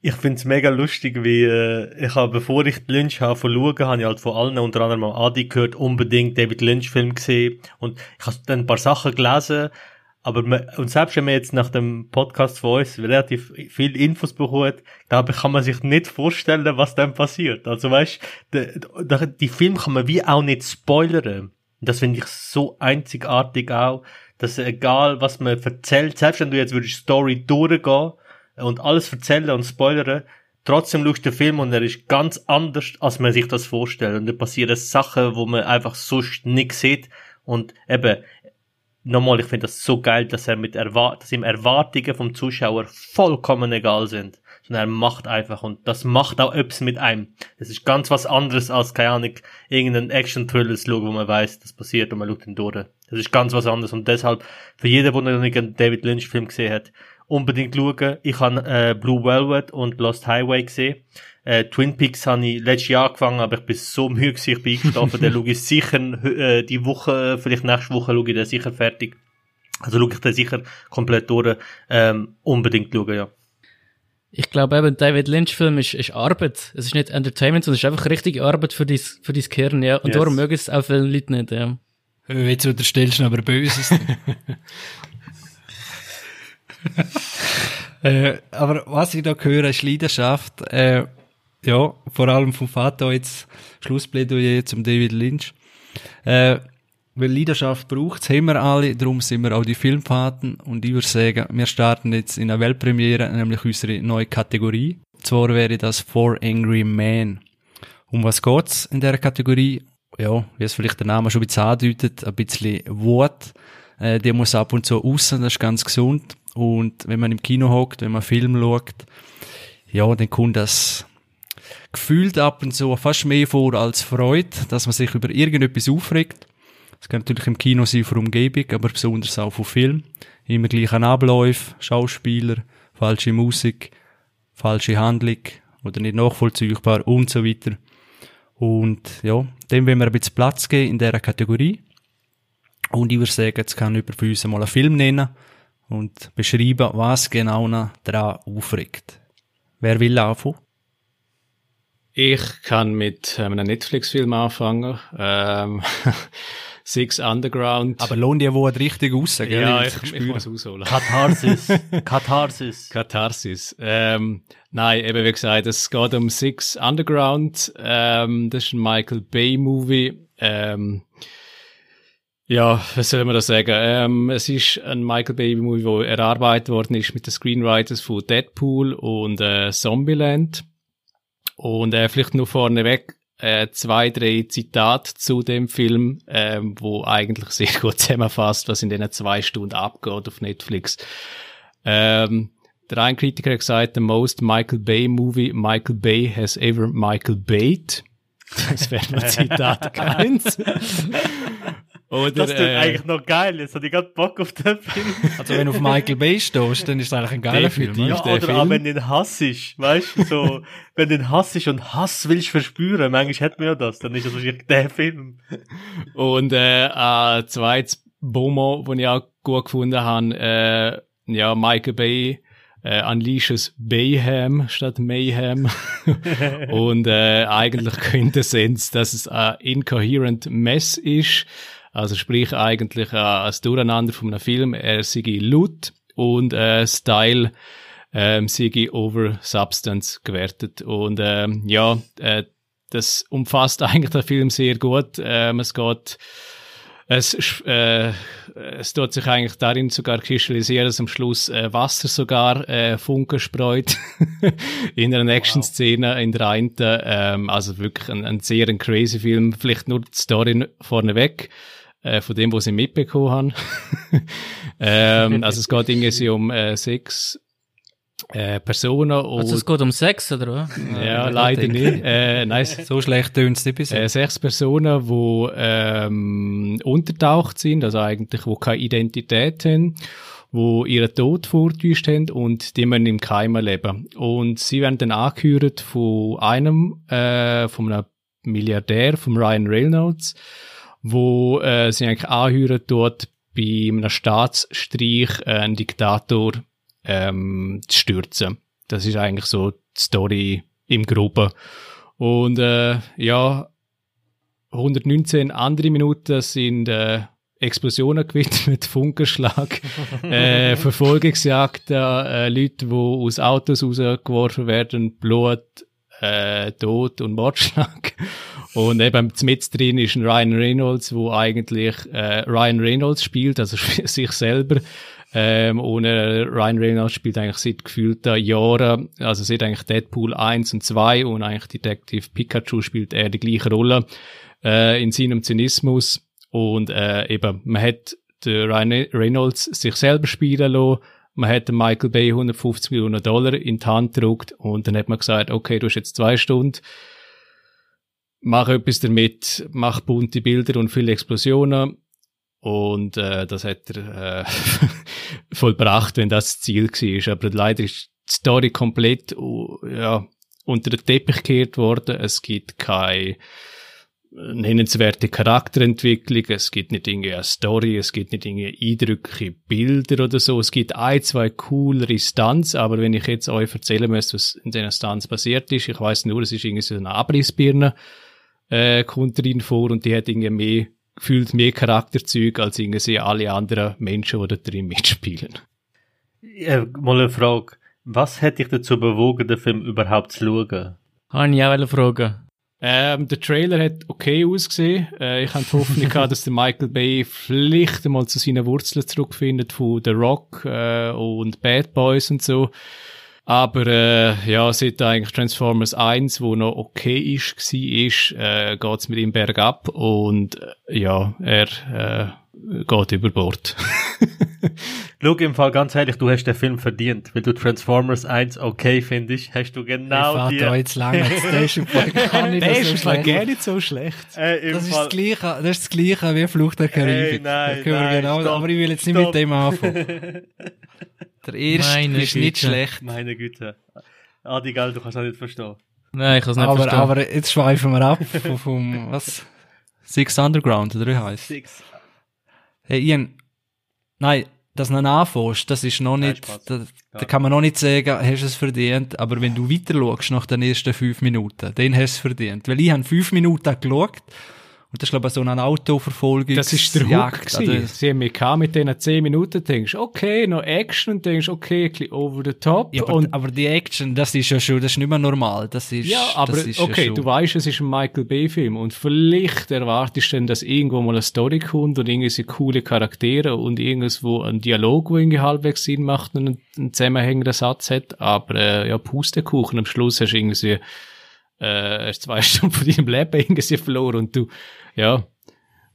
Ich find's mega lustig, wie äh, ich habe, bevor ich Lynch habe schauen, habe ich halt von allen, unter anderem auch Adi gehört, unbedingt David Lynch Film gesehen und ich habe dann ein paar Sachen gelesen, aber man, und selbst wenn man jetzt nach dem Podcast von uns relativ viel Infos bekommt, ich, kann man sich nicht vorstellen, was dann passiert. Also weißt, die, die Film kann man wie auch nicht spoilern. Das finde ich so einzigartig auch, dass egal was man erzählt, selbst wenn du jetzt würdest Story durchgehen und alles erzählen und spoilern, trotzdem schaust du den Film und er ist ganz anders, als man sich das vorstellt. Und da passieren Sachen, wo man einfach sonst nicht sieht. Und eben, nochmal, ich finde das so geil, dass er mit Erwart dass ihm Erwartungen vom Zuschauer vollkommen egal sind. Sondern er macht einfach und das macht auch etwas mit einem. Das ist ganz was anderes als, keine Ahnung, irgendeinen Action-Thriller zu schauen, wo man weiß, das passiert und man schaut ihn durch. Das ist ganz was anderes und deshalb, für jeden, der noch nicht einen David Lynch-Film gesehen hat, unbedingt schauen. Ich habe äh, Blue Velvet und Lost Highway gesehen. Äh, Twin Peaks habe ich letztes Jahr angefangen, aber ich bin so müde ich bin eingeschlafen. den schaue ich sicher äh, die Woche, vielleicht nächste Woche schaue ich den sicher fertig. Also schaue ich den sicher komplett durch. Ähm, unbedingt schauen, ja. Ich glaube eben, David Lynch-Film ist, ist Arbeit. Es ist nicht Entertainment, sondern es ist einfach richtige Arbeit für dein, für dein Gehirn, ja. Und yes. darum mögen es auch viele Leute nicht, ja. Jetzt unterstellst du aber Böses. äh, aber was ich da höre, ist Leidenschaft. Äh, ja, vor allem vom Vater jetzt Schlussplädoyer zum David Lynch. Äh, Weil Leidenschaft braucht haben wir alle, darum sind wir auch die Filmpaten und ich würde sagen, wir starten jetzt in einer Weltpremiere, nämlich unsere neue Kategorie. Zwar wäre das For Angry Men. Um was geht's in dieser Kategorie? Ja, wie es vielleicht der Name schon ein bisschen andeutet, ein bisschen Wut. Äh, der muss ab und zu raus, das ist ganz gesund. Und wenn man im Kino hockt, wenn man Film schaut, ja, dann kommt das gefühlt ab und zu fast mehr vor als Freude, dass man sich über irgendetwas aufregt. Es kann natürlich im Kino sein für Umgebung, aber besonders auch von Film. Immer gleich ein Ablauf, Schauspieler, falsche Musik, falsche Handlung oder nicht nachvollziehbar und so weiter. Und ja, dem wollen wir ein bisschen Platz geben in dieser Kategorie. Und ich würde sagen, jetzt kann jemand für uns mal einen Film nennen und beschreiben, was genau daran aufregt. Wer will anfangen? Ich kann mit einem Netflix-Film anfangen. Ähm, Six Underground. Aber lohnt die Wort richtig raus, gell? Ja, ich, ich, ich muss ausholen. Katharsis. Katharsis. Katharsis. Ähm, nein, eben wie gesagt, es geht um Six Underground. Ähm, das ist ein Michael Bay-Movie. Ähm, ja, was soll man da sagen? Ähm, es ist ein Michael Bay-Movie, wo erarbeitet worden ist mit den Screenwriters von Deadpool und äh, Zombieland. Und äh, vielleicht nur vorneweg äh, zwei, drei Zitate zu dem Film, ähm, wo eigentlich sehr gut zusammenfasst, was in diesen zwei Stunden abgeht auf Netflix. Ähm, der ein Kritiker hat gesagt, the most Michael Bay movie Michael Bay has ever Michael Bayed. Das wäre mal Zitat 1. Oder, das klingt äh, eigentlich noch geil. Jetzt hatte ich gerade Bock auf den Film. Also wenn du auf Michael Bay stehst, dann ist es eigentlich ein geiler Film. Ja, oder Film. auch wenn du den Hass ist, weißt du, so, wenn du den Hass ist und Hass willst verspüren, manchmal hat man ja das, dann ist das wahrscheinlich der Film. Und äh, ein zweites Bomo, das ich auch gut gefunden habe, äh, ja, Michael Bay, äh, Unleashes Bayham statt Mayhem. und äh, eigentlich Quintessenz, dass es ein incoherent Mess ist also sprich eigentlich äh, als Durcheinander von einem Film, er sei laut und äh, Style ähm, sei over Substance gewertet. Und ähm, ja, äh, das umfasst eigentlich der Film sehr gut. Ähm, es geht es, äh, es tut sich eigentlich darin sogar kristallisieren, dass am Schluss äh, Wasser sogar äh, Funken spreut in einer Action-Szene wow. in der einen. Ähm, also wirklich ein, ein sehr ein crazy Film. Vielleicht nur die Story vorneweg äh, von dem, was ich mitbekommen habe. ähm, also es geht irgendwie um äh, sechs äh, Personen. Und, also es geht um Sex, oder was? Ja, leider nicht. Äh, nein, so schlecht tönt es nicht bisher. Äh, sechs Personen, die ähm, untertaucht sind, also eigentlich, wo keine Identität haben wo ihren Tod vorgetäuscht haben und die müssen im Keim leben. Und sie werden dann angehört von einem, äh, von einem Milliardär, von Ryan Reynolds, wo äh, sie eigentlich anhören dort bei einem Staatsstreich äh, einen Diktator ähm, zu stürzen. Das ist eigentlich so die Story im Groben. Und äh, ja, 119 andere Minuten sind äh, Explosionen gewidmet, Funkenschlag, äh, Verfolgungsjagden, äh, Leute, die aus Autos rausgeworfen werden, Blut, äh, Tod und Mordschlag. Und eben mit drin ist ein Ryan Reynolds, wo eigentlich äh, Ryan Reynolds spielt, also sich selber. Ähm, und äh, Ryan Reynolds spielt eigentlich seit gefühlten Jahren, also seit eigentlich Deadpool 1 und 2 und eigentlich Detective Pikachu spielt er die gleiche Rolle äh, in seinem Zynismus. Und äh, eben, man hat den Ryan Reynolds sich selber spielen lassen, man hat Michael Bay 150 Millionen Dollar in die Hand gedruckt und dann hat man gesagt, okay, du hast jetzt zwei Stunden, mach etwas damit, mach bunte Bilder und viele Explosionen. Und äh, das hat er äh, vollbracht, wenn das, das Ziel war. Aber leider ist die Story komplett uh, ja, unter den Teppich gekehrt worden. Es gibt keine nennenswerte Charakterentwicklung, es gibt nicht irgendwie eine Story, es gibt nicht irgendwie eindrückliche Bilder oder so. Es gibt ein, zwei coolere Stunts, aber wenn ich jetzt euch erzählen müsste, was in diesen Stunts passiert ist, ich weiß nur, es ist irgendwie so eine Abrissbirne, äh, kommt drin vor und die hat irgendwie mehr, gefühlt mehr Charakterzüg als irgendwie alle anderen Menschen, die da drin mitspielen. Ja, mal eine Frage. Was hätte dich dazu bewogen, den Film überhaupt zu schauen? Habe ich auch eine Frage. Ähm, der Trailer hat okay ausgesehen. Äh, ich hatte die Hoffnung gehabt, dass der Michael Bay vielleicht einmal zu seinen Wurzeln zurückfindet von The Rock äh, und Bad Boys und so. Aber äh, ja, seit eigentlich Transformers 1, wo noch okay ist, war, ist, äh, geht's mit ihm bergab und äh, ja, er äh, geht über Bord. Schau im Fall ganz ehrlich, du hast den Film verdient. Weil du Transformers 1 okay findest, hast du genau ich die... da jetzt lange. Der ist im Fall gar nicht Der so ist schlecht. gar nicht so schlecht. Äh, im Das ist Fall, das Gleiche, das ist das Gleiche wie Flucht der Karibik. Ey, nein, Da können wir nein, genau, stopp, aber ich will jetzt nicht stopp. mit dem anfangen. Der erste Meine ist nicht Güte. schlecht. Meine Güte. Adi, gell, du kannst das nicht verstehen. Nein, ich kann es nicht Aber, verstehen. aber jetzt schweifen wir ab vom, vom was? Six Underground, oder wie heisst? Six. Hey, Ian, nein, dass du anfängst, das ist noch Nein, nicht, Spaß. da, da kann man noch nicht sagen, hast du es verdient, aber wenn du weiter schaust nach den ersten fünf Minuten, dann hast du es verdient. Weil ich habe fünf Minuten geschaut, und das ist glaube ich so eine Autoverfolgung. Das ist der Hook Jagd, gewesen. also- Sie haben mich mit diesen 10 Minuten, denkst, okay, noch Action, und denkst, okay, ein bisschen over the top. Ja, aber, und aber die Action, das ist ja schon, das ist nicht mehr normal. Das ist, Ja, aber das ist okay, ja du weißt, es ist ein Michael Bay-Film und vielleicht erwartest du dann, dass irgendwo mal eine Story kommt und irgendwie coole Charaktere und irgendwo ein Dialog, wo irgendwie halbwegs Sinn macht und einen, zusammenhängenden Satz hat, aber äh, ja, Pustekuchen, am Schluss hast du irgendwie äh, zwei Stunden von deinem Leben irgendwie verloren und du, ja,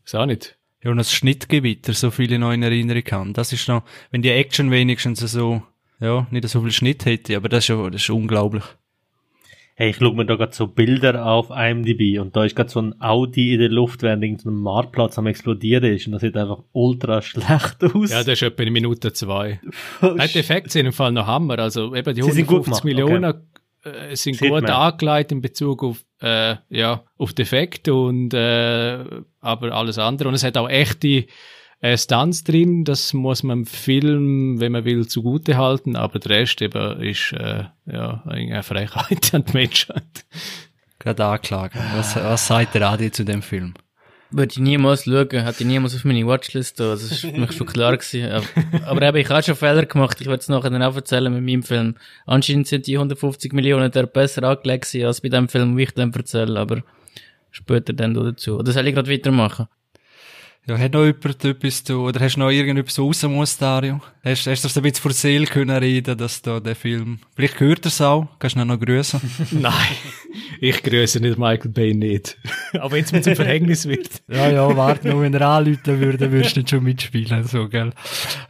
ist auch nicht. ja, und das Schnittgewitter, so viele noch in Erinnerung haben. Das ist noch, wenn die Action wenigstens so, ja, nicht so viel Schnitt hätte, aber das ist ja, das ist unglaublich. Hey, ich schaue mir da gerade so Bilder auf IMDb und da ist gerade so ein Audi in der Luft, während irgendein Marktplatz am explodieren ist und das sieht einfach ultra schlecht aus. Ja, das ist etwa in Minute zwei. Nein, die Effekte sind im Fall noch Hammer. Also eben die Sie sind gut 150 gemacht, Millionen äh, sind Sieht gut man. angelegt in Bezug auf, äh, ja, auf die Effekte und äh, aber alles andere. Und es hat auch echte äh, Stunts drin, das muss man im Film, wenn man will, zugute halten, aber der Rest eben ist äh, ja eine Frechheit an die Menschheit. Gerade anklagen. Was, was sagt der Adi zu dem Film? Würde ich niemals schauen, hätte ich niemals auf meine Watchlist da. Das ist mich schon klar gewesen. Aber, eben, ich habe schon Fehler gemacht. Ich werde es nachher dann auch erzählen mit meinem Film. Anscheinend sind die 150 Millionen der besser angelegt als bei dem Film, wie ich dann erzähle. Aber später dann dazu. Oder soll ich gerade weitermachen? Ja, hat noch jemand etwas zu, oder hast du noch irgendetwas raus muss, Dario? Hast, hast du das ein bisschen vor die Seele können reden, dass da der Film, vielleicht hört er es auch, kannst du ihn noch grüßen? Nein, ich grüße nicht Michael Bay nicht. Aber wenn es mir zum Verhängnis wird. ja, ja, warte nur, wenn er anrufen würde, würdest du nicht schon mitspielen, so, gell?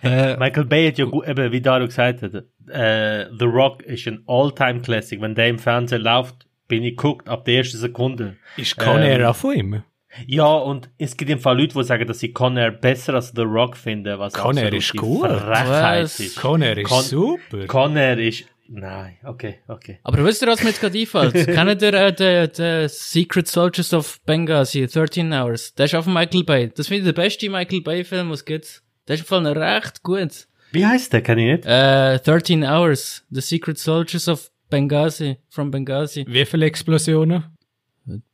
Äh, Michael Bay hat ja gut, eben, wie Dario gesagt hat, äh, The Rock ist ein All-Time-Classic. Wenn der im Fernsehen läuft, bin ich geguckt, ab der ersten Sekunde. Ist Con Ähm, Air auch von ihm? Ja, und es gibt im Fall Leute, die sagen, dass sie Con Air besser als The Rock finden, was Con Air absolut ist gut. Frechheit Was? ist. Con Air ist Con- super. Con Air ist, nein, okay, okay. Aber wisst ihr, was mir jetzt gerade einfällt? Kennt ihr äh, den, den Secret Soldiers of Benghazi, 13 Hours? Der ist von Michael Bay. Das finde ich der beste Michael Bay-Film, was gibt's. Der ist im Fall recht gut. Wie heißt der? Kenn ich nicht. Äh, 13 Hours. The Secret Soldiers of Benghazi. From Benghazi. Wie viele Explosionen?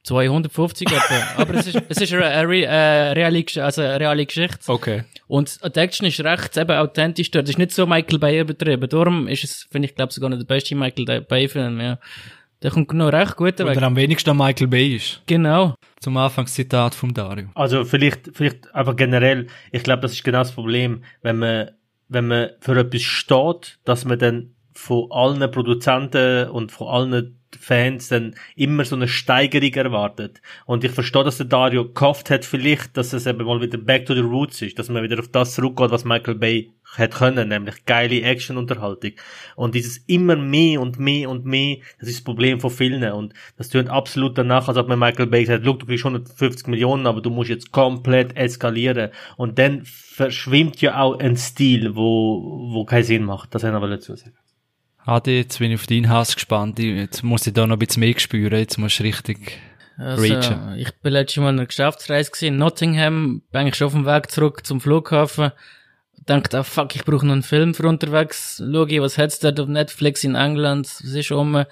250 etwa. Aber es ist, es ist eine, eine, re- äh, reale, also eine reale Geschichte. Okay. Und die Action ist recht eben authentisch dort. Das ist nicht so Michael Bay übertrieben. Darum ist es, finde ich, glaube sogar noch der beste Michael Bay-Film, ja. Der kommt noch recht gut weg. oder am wenigsten Michael Bay ist. Genau. Zum Anfangszitat vom Dario. Also vielleicht, vielleicht einfach generell, ich glaube, das ist genau das Problem, wenn man, wenn man für etwas steht, dass man dann von allen Produzenten und von allen Fans dann immer so eine Steigerung erwartet. Und ich verstehe, dass der Dario gehofft hat, vielleicht, dass es eben mal wieder back to the roots ist, dass man wieder auf das zurückgeht, was Michael Bay hat können, nämlich geile Action-Unterhaltung. Und dieses immer mehr und mehr und mehr, das ist das Problem von vielen. Und das tönt absolut danach, als ob man Michael Bay hat, "Look, du kriegst 150 Millionen, aber du musst jetzt komplett eskalieren. Und dann verschwimmt ja auch ein Stil, wo, wo keinen Sinn macht. Das wollte ich noch dazu sagen. Adi, jetzt bin ich auf deinen Hass gespannt. Jetzt muss ich da noch ein bisschen mehr spüren. Jetzt musst du richtig, Also, Reachen. ich bin letztes Mal in einer Geschäftsreise in Nottingham, bin eigentlich schon auf dem Weg zurück zum Flughafen. Denkt, ah fuck, ich brauche noch einen Film für unterwegs. Schau ich, was hat's dort auf Netflix in England? Was ist um?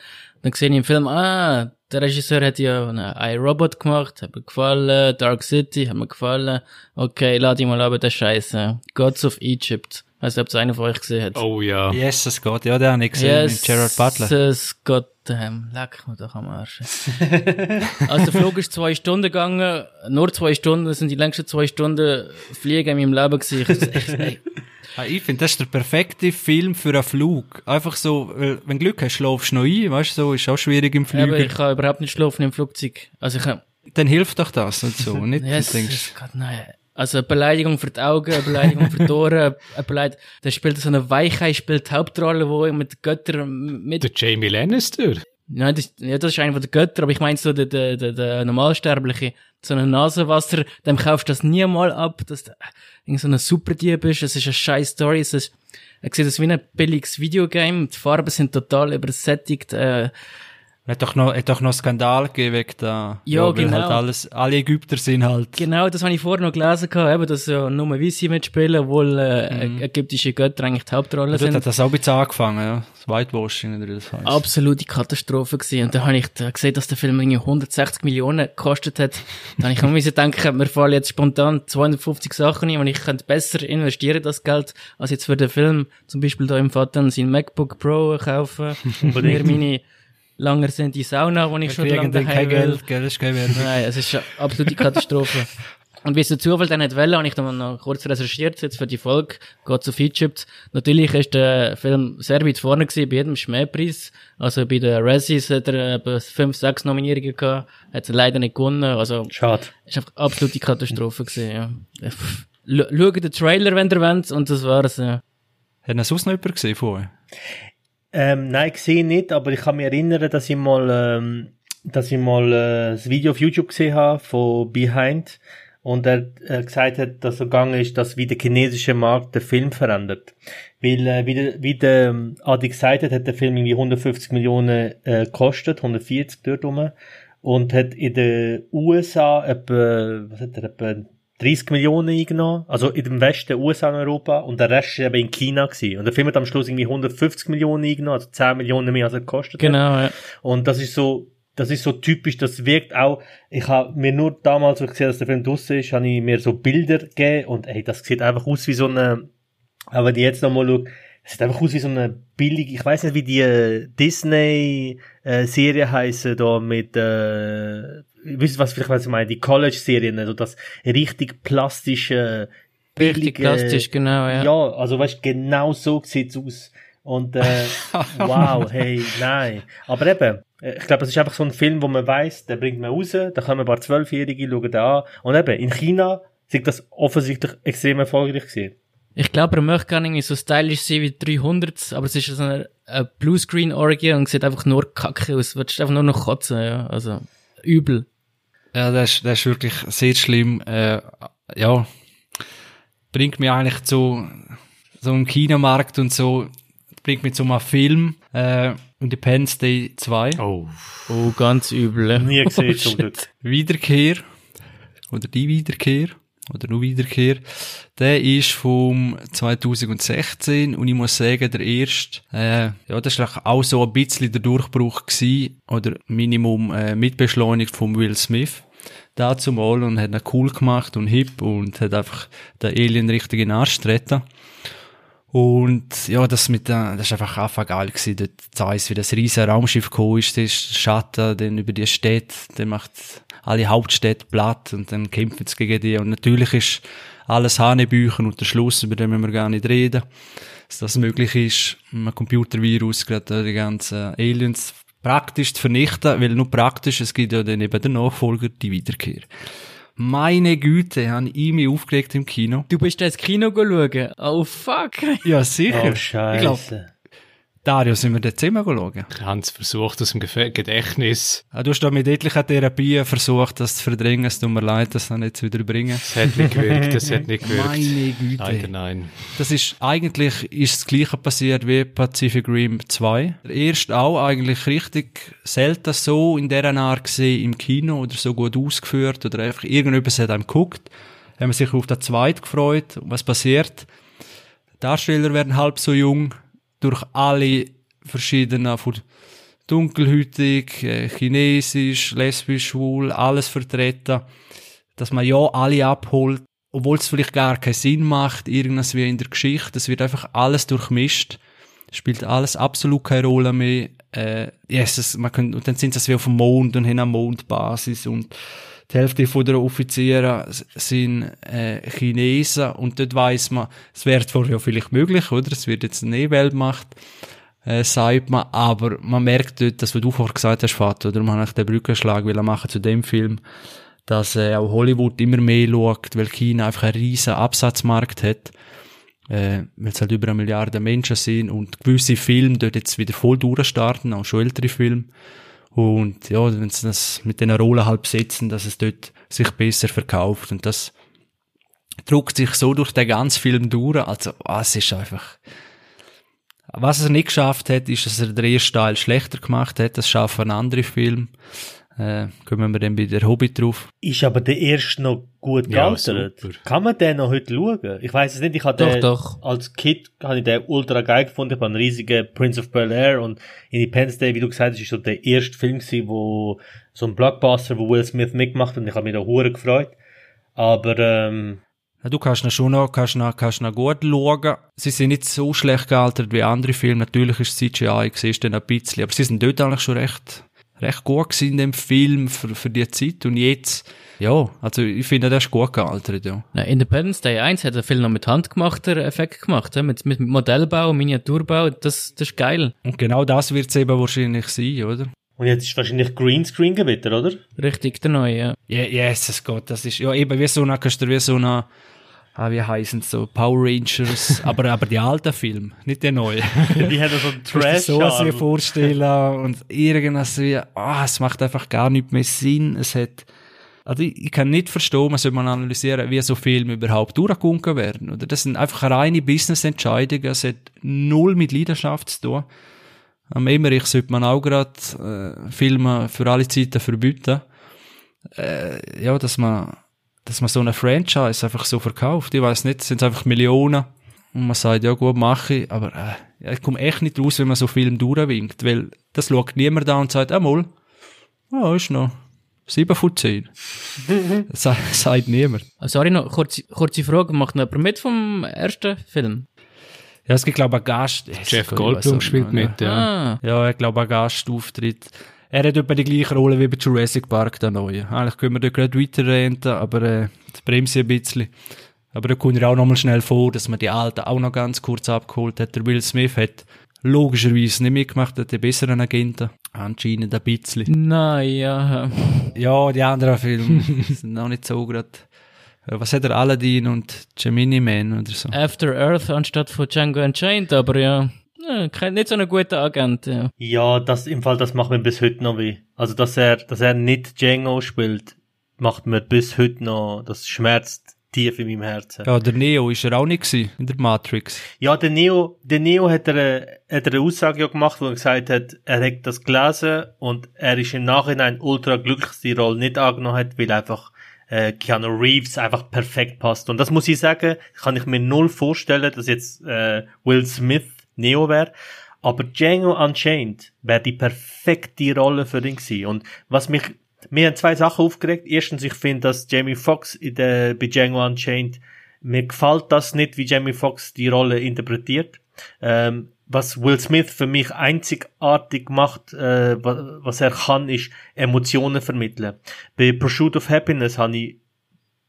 Dann sehe ich im Film, ah, der Regisseur hat ja einen iRobot gemacht, hat mir gefallen, Dark City, hat mir gefallen. Okay, lade ich mal ab, der Scheiße. Gods of Egypt. Weißt du, ob es einer von euch gesehen hat? Oh ja. yes, es geht. Ja, der habe ich gesehen mit Gerard Butler. Jesus Gott, daheim. Leck mir doch am Arsch. also der Flug ist zwei Stunden gegangen, nur zwei Stunden, das sind die längsten zwei Stunden Fliegen in meinem Leben gewesen. Ich, ich, ey, Ah, Ich finde, das ist der perfekte Film für einen Flug. Einfach so, weil, wenn du Glück hast, schlafst du noch ein, weißt du, so, ist auch schwierig im aber Flüger. ich kann überhaupt nicht schlafen im Flugzeug. Also ich kann, Dann hilft doch das und so, nicht? ja, du denkst, geht, nein. Also eine Beleidigung für die Augen, eine Beleidigung für die Ohren, eine Beleidigung, der spielt so eine Weichheit, spielt die Hauptrolle, wo mit Göttern mit Der Jamie Lannister. Nein, das, ja, das ist einer der Götter, aber ich meine so der, der, der, der Normalsterbliche. So ein Nasenwasser, dem kaufst du das nie mal ab, dass du irgend so ein Superdieb bist. Es ist eine scheiß Story. Es ist, er sieht das wie ein billiges Videogame. Die Farben sind total übersättigt. Äh, hat doch noch, hat doch noch Skandal gegeben wegen da. Ja, weil genau. Halt alles, alle Ägypter sind halt. genau, das habe ich vorher noch gelesen, gehabt, eben, dass ja nur Weisse mitspielen, obwohl äh, ägyptische Götter eigentlich die Hauptrolle Dort sind. hat das auch ein bisschen angefangen, ja. Das Whitewashing oder das heisst. absolute Katastrophe gewesen. Und da habe ich da gesehen, dass der Film irgendwie 160 Millionen gekostet hat. Da habe ich müssen denken, mir fallen jetzt spontan 250 Sachen ein und ich könnte besser investieren, das Geld, als jetzt für den Film. Zum Beispiel da im Vater sein MacBook Pro kaufen. und mir meine langer sind die Sauna, wo ich schon lange daheim kein will. Geld, gell, das ist keine Werbung. Nein, es ist eine absolute Katastrophe. Und wie es der Zufall dann nicht wollte, habe ich dann noch kurz recherchiert, jetzt für die Folge, geht auf YouTube. Natürlich ist der Film sehr weit vorne gewesen, bei jedem Schmähpreis. Also bei den Razzies hat er etwa fünf, sechs Nominierungen gehabt, hat er leider nicht gewonnen. Also, Schade. ist einfach absolute Katastrophe gewesen, ja. Schaut den Trailer, wenn ihr wollt, und das war's, ja. Hat ihn sonst noch jemand gesehen vorher? Ähm, nein, gesehen nicht, aber ich kann mich erinnern, dass ich mal, ähm, dass ich mal äh, das Video auf YouTube gesehen habe von Behind und er äh, gesagt hat, dass er gegangen ist, dass wie der chinesische Markt den Film verändert. Weil, äh, wie der, wie der ähm, Adi gesagt hat, hat der Film irgendwie 150 Millionen äh, gekostet, 140 dort rum und hat in den USA etwa, was hat er, etwa 30 Millionen eingenommen, also in dem Westen USA und Europa und der Rest war eben in China gewesen. Und der Film hat am Schluss irgendwie 150 Millionen eingenommen, also 10 Millionen mehr als er gekostet hat. Genau, ja. Und das ist so, das ist so typisch, das wirkt auch, ich habe mir nur damals, als ich gesehen dass der Film draussen ist, habe ich mir so Bilder gegeben und ey, das sieht einfach aus wie so eine, aber wenn ich jetzt nochmal schaue, es sieht einfach aus wie so eine billige, ich weiß nicht, wie die äh, Disney-Serie heißen da mit, äh, wisst was vielleicht, was ich meine, die College-Serien, also das richtig plastische, Richtig billige- plastisch, genau, ja. ja, also weißt, genau so sieht's aus. Und äh, wow, hey, nein. Aber eben, äh, ich glaube, es ist einfach so ein Film, wo man weiß, der bringt man raus, da kommen ein paar Zwölfjährige, schauen den an. Und eben, in China sieht das offensichtlich extrem erfolgreich gewesen. Ich glaube, er möchte gar nicht so stylisch sein wie 300, aber es ist so eine, eine Bluescreen-Orgie und sieht einfach nur kacke aus. Du willst einfach nur noch kotzen, ja. Also, übel. Ja, das ist, das ist wirklich sehr schlimm. Äh, ja, bringt mich eigentlich zu so einem Kinomarkt und so, bringt mich zu einem Film, äh, Independence Day 2. Oh. Oh, ganz übel. Nie gesehen, Oh. Wiederkehr, oder die Wiederkehr, oder nur Wiederkehr, der ist vom 2016 und ich muss sagen, der erste, äh, ja, das war auch so ein bisschen der Durchbruch gewesen, oder Minimum äh, mitbeschleunigt vom Will Smith. Dazu mal und hat ihn cool gemacht und hip und hat einfach den Alien richtig in den Arsch getreten. Und ja, das mit der, das ist einfach einfach geil gewesen. Dort zeigt wie das riesen Raumschiff gekommen ist, das der Schatten, dann über die Städte, dann macht alle Hauptstädte platt und dann kämpfen sie gegen die. Und natürlich ist alles Hanebüchen und der Schluss, über den müssen wir gar nicht reden. Dass das möglich ist, ein Computervirus gerade die ganzen Aliens praktisch zu vernichten, weil nur praktisch, es gibt ja dann eben den Nachfolger, die Wiederkehr. Meine Güte, habe ich mich aufgeregt im Kino. Du bist da ins Kino schauen. Oh, fuck. Ja, sicher. Oh, Ich glaub, Scheiße. Dario, sind wir dort zusammen schauen? Ich habe es versucht aus dem Gedächtnis. Ah, Du hast da mit etlichen Therapien versucht, das zu verdrängen. Es tut mir leid, das dann jetzt wieder bringen. Es hat nicht gewirkt, es hat nicht gewirkt. Meine Güte. Leider nein. Das ist, eigentlich ist das Gleiche passiert wie Pacific Rim 2. Der erste auch eigentlich richtig selten so in dieser Art gesehen im Kino oder so gut ausgeführt oder einfach irgendetwas hat einem geguckt. Haben wir sich auf den zweiten gefreut. Und Was passiert? Die Darsteller werden halb so jung durch alle verschiedenen, von dunkelhütig, äh, chinesisch, lesbisch, schwul, alles vertreten, dass man ja alle abholt, obwohl es vielleicht gar keinen Sinn macht, irgendwas wie in der Geschichte, es wird einfach alles durchmischt, spielt alles absolut keine Rolle mehr, äh, yes, es, man kann, und dann sind sie wie auf dem Mond und haben eine Mondbasis und die Hälfte der Offiziere sind äh, Chinesen und dort weiss man, es wäre zwar ja vielleicht möglich, oder? Es wird jetzt eine E-Weltmacht, äh, sagt man, aber man merkt dort, dass was du vorher gesagt hast, Vater, oder? Man hat den Brückenschlag will machen zu dem Film, dass äh, auch Hollywood immer mehr schaut, weil China einfach einen riesen Absatzmarkt hat, äh, weil es halt über eine Milliarde Menschen sind und gewisse Filme dort jetzt wieder voll durchstarten, auch schon ältere Filme. Und ja, wenn sie das mit den Rollen halb setzen, dass es dort sich besser verkauft. Und das druckt sich so durch den ganzen Film durch. Also, ah, es ist einfach, was er nicht geschafft hat, ist, dass er den ersten Teil schlechter gemacht hat. Das schaffen andere Filme. Äh, kommen wir dann bei der Hobby drauf. Ist aber der erste noch gut Ja, gealtert. super. Kann man den noch heute schauen? Ich weiß es nicht, ich habe Doch, den, doch. als Kind habe ich den ultra geil gefunden, ich habe einen riesigen Prince of Bel-Air und Independence Day, wie du gesagt hast, ist so der erste Film gewesen, wo, so ein Blockbuster, wo Will Smith mitgemacht hat und ich habe mich da hure gefreut. Aber, ähm, Ja, du kannst ihn schon noch, kannst ihn, kannst ihn gut schauen. Sie sind nicht so schlecht gealtert wie andere Filme. Natürlich ist CGI, siehst du dann ein bisschen. Aber sie sind dort eigentlich schon recht, recht gut gewesen in dem Film für, für die Zeit. Und jetzt, ja, also ich finde, der ist gut gealtert, ja. Na, Independence Day 1 hat der Film noch mit handgemachter Effekt gemacht, ja, mit, mit Modellbau, Miniaturbau, das, das ist geil. Und genau das wird es eben wahrscheinlich sein, oder? und jetzt ist wahrscheinlich Greenscreen wieder, oder? Richtig, der neue, ja. Ja, Jesus Gott, das ist, ja eben wie so eine, kannst du dir wie so eine, ah, wie heißen so, Power Rangers, aber, aber die alten Filme, nicht die neuen. Die haben so einen trash so was vorstellen und irgendwas wie, ah, es macht einfach gar nicht mehr Sinn. Es hat, also ich, ich kann nicht verstehen, man sollte mal analysieren, wie so Filme überhaupt durchgegangen werden. Oder das sind einfach reine Business-Entscheidungen. Es hat null mit Leidenschaft zu tun. Am Emmerich sollte man auch gerade äh, Filme für alle Zeiten verbieten. Äh, ja, dass man, dass man so eine Franchise einfach so verkauft. Ich weiß nicht, sind einfach Millionen. Und man sagt, ja gut, mache ich, aber äh, ja, ich komme echt nicht raus, wenn man so Film durchwinkt, weil das schaut niemand an und sagt, einmal, ja, ist noch 7 von 10. das sa- sagt niemand. Ah, Sorry, noch kurze, kurze Frage, macht noch jemand mit vom ersten Film? Ja, es gibt, glaube ich, einen Gast. Jeff Ich Goldblum spielt mit, ja. Ah, Ja, ich glaube, ein Gastauftritt. Er hat etwa die gleiche Rolle wie bei Jurassic Park, der neue. Eigentlich können wir da gerade weiterreden, aber äh, das bremse ich ein bisschen. Aber da kommt ja auch nochmal schnell vor, dass man die Alten auch noch ganz kurz abgeholt hat. Der Will Smith hat logischerweise nicht mitgemacht, hat den besseren Agenten. Anscheinend ein bisschen. naja. Ja, die anderen Filme sind noch nicht so gerade. Was hat er? Aladdin und Gemini Man oder so? After Earth anstatt von Django Unchained, aber ja, ja kein, nicht so ein guter Agent, ja. Ja, das, im Fall, das macht mir bis heute noch weh. Also, dass er, dass er nicht Django spielt, macht mir bis heute noch, das schmerzt tief in meinem Herzen. Ja, der Neo ist er auch nicht gewesen, in der Matrix. Ja, der Neo, der Neo hat er, äh, hat er eine Aussage ja gemacht, wo er gesagt hat, er hat das gelesen und er ist im Nachhinein ultra glücklich, dass die Rolle nicht angenommen hat, weil einfach äh, Keanu Reeves einfach perfekt passt. Und das muss ich sagen, kann ich mir null vorstellen, dass jetzt äh, Will Smith Neo wäre. Aber Django Unchained wäre die perfekte Rolle für ihn gewesen. Und was mich, mir haben zwei Sachen aufgeregt. Erstens, ich finde, dass Jamie Foxx in der, bei Django Unchained, mir gefällt das nicht, wie Jamie Foxx die Rolle interpretiert. Ähm, was Will Smith für mich einzigartig macht, äh, wa- was er kann, ist Emotionen vermitteln. Bei Pursuit of Happiness habe ich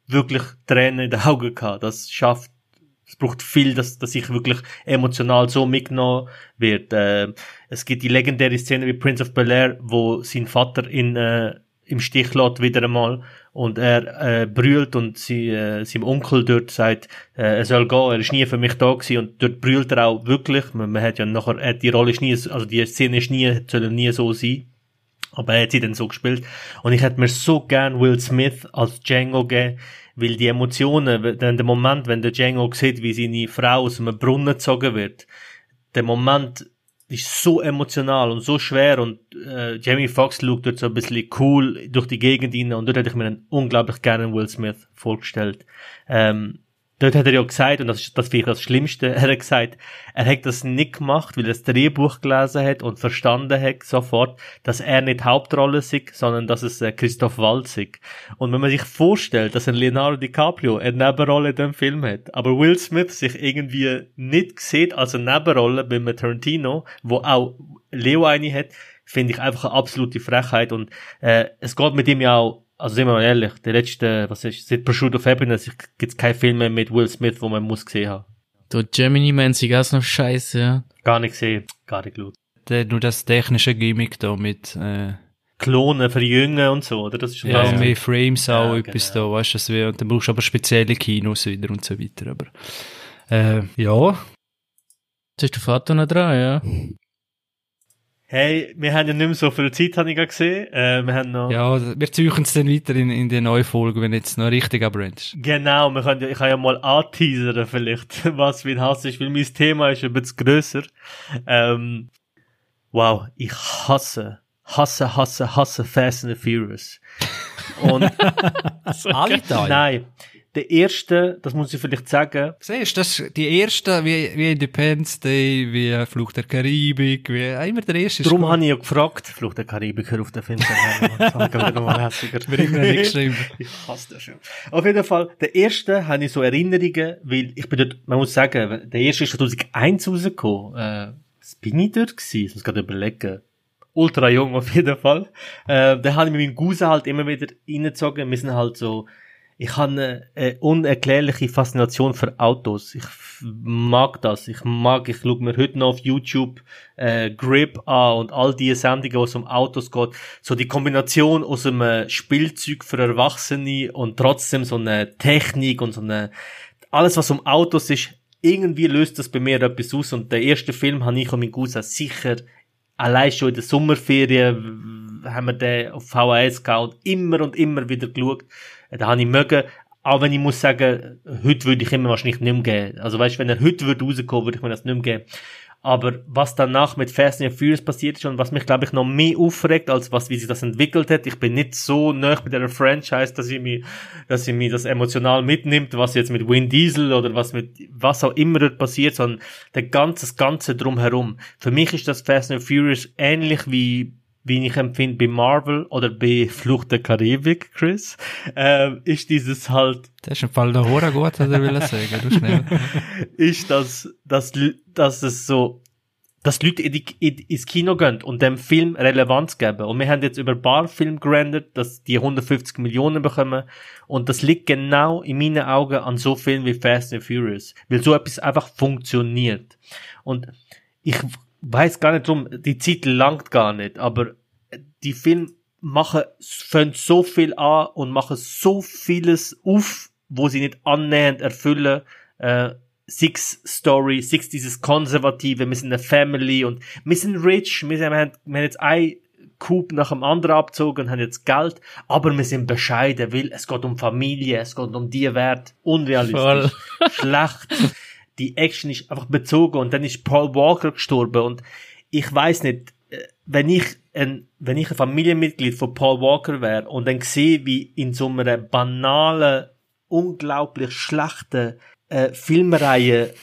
wirklich Tränen in den Augen gehabt. Das schafft, es braucht viel, dass, dass ich wirklich emotional so mitgenommen wird. Äh, es gibt die legendäre Szene wie Prince of Bel-Air, wo sein Vater in, äh, im Stich lässt wieder einmal und er äh, brüllt und sie, äh, seinem Onkel dort sagt, äh, er soll gehen, er ist nie für mich da gewesen und dort brüllt er auch wirklich. Man, man hat ja nachher, er, die Rolle ist nie, also die Szene ist nie, soll nie so sein. Aber er hat sie dann so gespielt. Und ich hätte mir so gern Will Smith als Django gegeben, weil die Emotionen, dann der Moment, wenn der Django sieht, wie seine Frau aus einem Brunnen gezogen wird, der Moment ist so emotional und so schwer und äh, Jamie Foxx schaut dort so ein bisschen cool durch die Gegend rein und dort hätte ich mir einen unglaublich gerne Will Smith vorgestellt. Ähm, dort hat er ja gesagt, und das ist das finde ich das Schlimmste, er hat gesagt, er hat das nicht gemacht, weil er das Drehbuch gelesen hat und verstanden hat sofort, dass er nicht Hauptrolle ist, sondern dass es äh, Christoph Waltz ist. Und wenn man sich vorstellt, dass ein Leonardo DiCaprio eine Nebenrolle in dem Film hat, aber Will Smith sich irgendwie nicht sieht als eine Nebenrolle bei Tarantino, wo auch Leo eine hat, finde ich einfach eine absolute Frechheit und äh, es geht mit ihm ja auch also sind wir mal ehrlich, der letzte, was ist, seit Pursuit of Happiness gibt's keinen Film mehr mit Will Smith, wo man muss gesehen haben. Du, Gemini Man, sie auch noch scheiße, ja. Gar nicht gesehen, gar nicht geschaut. Der, nur das technische Gimmick da mit, äh, Klonen, verjüngen und so, oder? Das ist ja, was- mehr Frames auch, Ja, etwas genau. da, weißt du, das wär, und dann brauchst du aber spezielle Kinos wieder und so weiter, aber, äh, ja, Jetzt ist der Vater noch dran, ja. Hey, wir haben ja nicht mehr so viel Zeit, habe ich gerade gesehen. Äh, wir haben noch... ja, wir ziehen es dann weiter in, in die neue Folge, wenn jetzt noch richtig abrennst. Genau, wir können ja, ich kann ja mal anteasern vielleicht, was mein Hass ist, weil mein Thema ist ein bisschen grösser. Ähm, wow, ich hasse, hasse, hasse, hasse Fast and the Furious. Und Alle Teile? nein, der erste, das muss ich vielleicht sagen, Siehst du, das ist die erste, wie, wie Independence Day, wie Flucht der Karibik, wie, äh, immer der erste darum habe ich ja gefragt, Flucht der Karibik, hör auf den Film zu ich wieder nochmal hässiger. Wir haben nicht geschrieben. Ich hasse das schon. Auf jeden Fall, der erste habe ich so Erinnerungen, weil ich bin dort, man muss sagen, der erste ist 2001 rausgekommen. Äh, was bin ich dort gewesen? Ich muss gerade überlegen. Ultra jung auf jeden Fall. Äh, da habe ich mit meinem Cousin halt immer wieder reingezogen. Wir sind halt so, ich habe eine, eine unerklärliche Faszination für Autos. Ich mag das. Ich mag, ich schaue mir heute noch auf YouTube äh, Grip an und all die Sendungen, wo es um Autos geht. So die Kombination aus einem Spielzeug für Erwachsene und trotzdem so eine Technik und so eine, alles was um Autos ist, irgendwie löst das bei mir etwas aus. Und der erste Film habe ich und mein Cousin sicher allein schon in der Sommerferien haben wir den auf VHS gehabt und immer und immer wieder geschaut. Da habe ich mögen. Auch wenn ich muss sagen, heute würde ich immer wahrscheinlich nicht mehr geben. Also weißt, wenn er heute würde rauskommen, würde ich mir das nicht mehr geben. Aber was danach mit Fast and Furious passiert ist und was mich, glaube ich, noch mehr aufregt, als was, wie sich das entwickelt hat. Ich bin nicht so nah bei der Franchise, dass ich mich, dass ich mich das emotional mitnimmt, was jetzt mit Vin Diesel oder was mit, was auch immer dort passiert, sondern der ganze, das Ganze drumherum. Für mich ist das Fast and Furious ähnlich wie, wie ich empfinde bei Marvel oder bei Flucht der Karibik, Chris, ähm, ist dieses halt, Das ist im Fall der Hora gut, hat er will sagen, du schnell. ist, dass, dass, dass es so, dass Leute in die, in, ins Kino gehen und dem Film Relevanz geben. Und wir haben jetzt über Barfilm gerendet, dass die 150 Millionen bekommen. Und das liegt genau in meinen Augen an so Filmen wie Fast and Furious. Weil so etwas einfach funktioniert. Und ich weiß gar nicht drum, die Zeit langt gar nicht, aber die Filme machen, fangen so viel an und machen so vieles auf, wo sie nicht annähernd erfüllen, äh, Six Story, Six dieses Konservative, wir sind eine Family und wir sind rich, wir, sind, wir, haben, wir haben jetzt ein Coup nach dem anderen abgezogen und haben jetzt Geld, aber wir sind bescheiden, weil es geht um Familie, es geht um die Wert, unrealistisch, schlecht. Die Action ist einfach bezogen und dann ist Paul Walker gestorben und ich weiß nicht, äh, wenn ich ein, wenn ich ein Familienmitglied von Paul Walker wäre und dann sehe, wie in so einer banalen, unglaublich schlechten äh, Filmreihe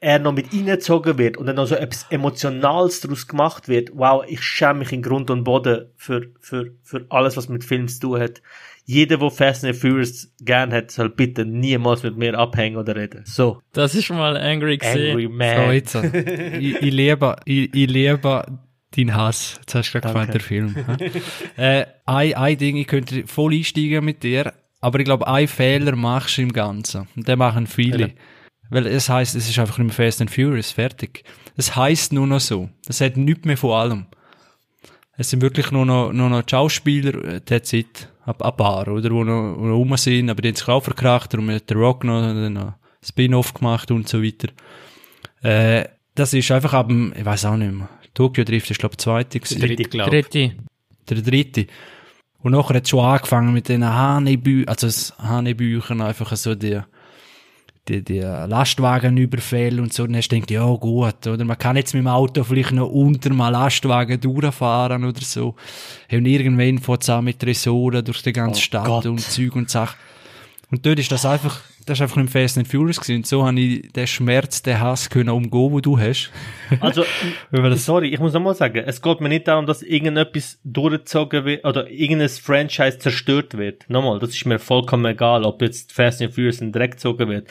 er noch mit reingezogen wird und dann noch so etwas Emotionales daraus gemacht wird, wow, ich schäme mich in Grund und Boden für, für, für alles, was mit Film zu tun hat. Jeder, der Fast and Furious gern hat, soll bitte niemals mit mir abhängen oder reden. So. Das ist mal angry gesehen. Angry So, Man. jetzt. äh, ich, ich liebe, ich, ich liebe deinen Hass. Jetzt hast du gerade gemeint, der Film. äh, ein, ein Ding, ich könnte voll einsteigen mit dir, aber ich glaube, ein Fehler machst du im Ganzen. Und den machen viele. Weil es heißt, es ist einfach nicht mehr Fast and Furious, fertig. Es heißt nur noch so. Das hat nichts mehr von allem. Es sind wirklich nur noch, nur noch die Schauspieler, äh, that's it. Ein, paar, oder? Wo noch, wo noch rum sind, aber die haben sich auch verkracht, darum hat der Rock noch, dann noch Spin-off gemacht und so weiter. Äh, das ist einfach ab dem, ich weiß auch nicht mehr. Tokyo Drift ist, glaube ich, der zweite gewesen. Dritte, glaube ich. Dritte. Der dritte. Und nachher hat es schon angefangen mit den Hanebü, also das Hanebüchern, einfach so die, die, die Lastwagenüberfälle und so. Und dann hast du gedacht, ja gut, oder? Man kann jetzt mit dem Auto vielleicht noch unter mal Lastwagen durchfahren oder so. Und irgendwann fährt es auch mit Tresoren durch die ganze Oh Stadt Gott. und Zeug und Sachen. Und dort ist das einfach, das ist einfach nicht Fast and Furious gewesen. Und so habe ich den Schmerz, den Hass können umgehen, wo du hast. Also, sorry, ich muss nochmal sagen, es geht mir nicht darum, dass irgendetwas durchgezogen wird oder irgendein Franchise zerstört wird. Nochmal, das ist mir vollkommen egal, ob jetzt Fast and Furious in den Dreck gezogen wird.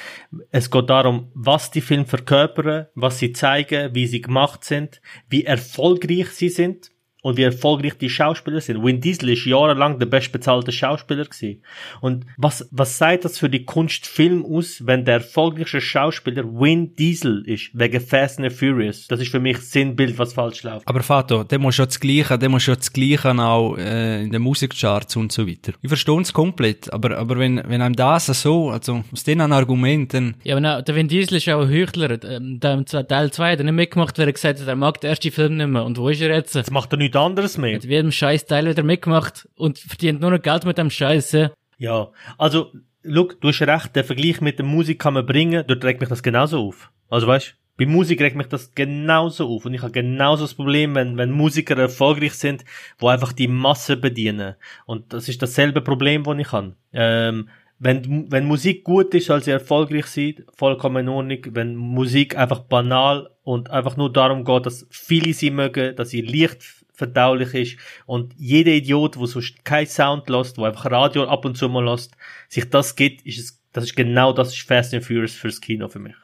Es geht darum, was die Filme verkörpern, was sie zeigen, wie sie gemacht sind, wie erfolgreich sie sind. Und wie erfolgreich die Schauspieler sind. Vin Diesel ist jahrelang der bestbezahlte Schauspieler gewesen. Und was, was sagt das für die Kunst Film aus, wenn der erfolgreichste Schauspieler Vin Diesel ist, wegen Fast and Furious? Das ist für mich Sinnbild, was falsch läuft. Aber Fato, der muss ja das Gleiche, der muss ja das Gleiche auch äh, in den Musikcharts und so weiter. Ich verstehe es komplett, aber, aber wenn, wenn einem das so, also aus denen ein Argument, dann, Ja, aber nein, der Vin Diesel ist auch ein Heuchler. Ähm, der Teil 2 hat er nicht mitgemacht, weil er gesagt hat, er mag den ersten Film nicht mehr. Und wo ist er jetzt? Jetzt macht er nichts anderes mehr. Hat jedem scheiß Teil wieder mitgemacht und verdient nur noch Geld mit dem Scheiß. ja. Ja, also, look, du hast recht, der Vergleich mit der Musik kann man bringen, dort regt mich das genauso auf. Also weißt, bei Musik regt mich das genauso auf und ich habe genauso das Problem, wenn, wenn Musiker erfolgreich sind, wo einfach die Masse bedienen. Und das ist dasselbe Problem, das ich habe. Ähm, wenn, wenn Musik gut ist, soll sie erfolgreich sein, vollkommen in Ordnung. Wenn Musik einfach banal und einfach nur darum geht, dass viele sie mögen, dass sie leicht verdaulich ist und jeder Idiot, wo sonst kein Sound lässt, wo einfach Radio ab und zu mal lässt, sich das gibt, ist es, das ist genau das ist Fast and Furious fürs Kino für mich.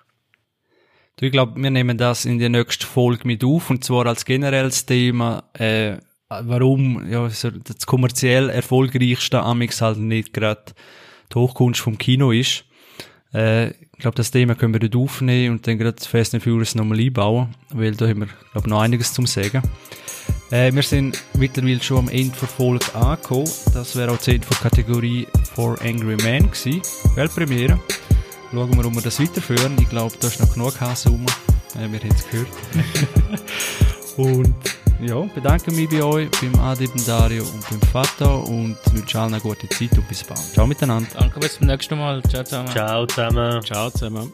ich glaube, wir nehmen das in der nächsten Folge mit auf, und zwar als generelles Thema, äh, warum, ja, das kommerziell erfolgreichste Amix halt nicht gerade die Hochkunst vom Kino ist. Äh, ich glaube, das Thema können wir dort aufnehmen und dann gerade Fast and Furious nochmal einbauen, weil da haben wir, glaube noch einiges zum sagen. Äh, wir sind mittlerweile schon am Ende der Folge angekommen. Das wäre auch die Ende der Kategorie For Angry Man gewesen. Weltpremiere. Schauen wir, ob wir das weiterführen. Ich glaube, da ist noch genug Hass rum. Äh, wir haben es gehört. und ja, bedanke mich bei euch, beim Adi, beim Dario und beim Vater und wünsche allen eine gute Zeit und bis bald. Ciao miteinander. Danke, bis zum nächsten Mal. Ciao zusammen. Ciao zusammen. Ciao zusammen.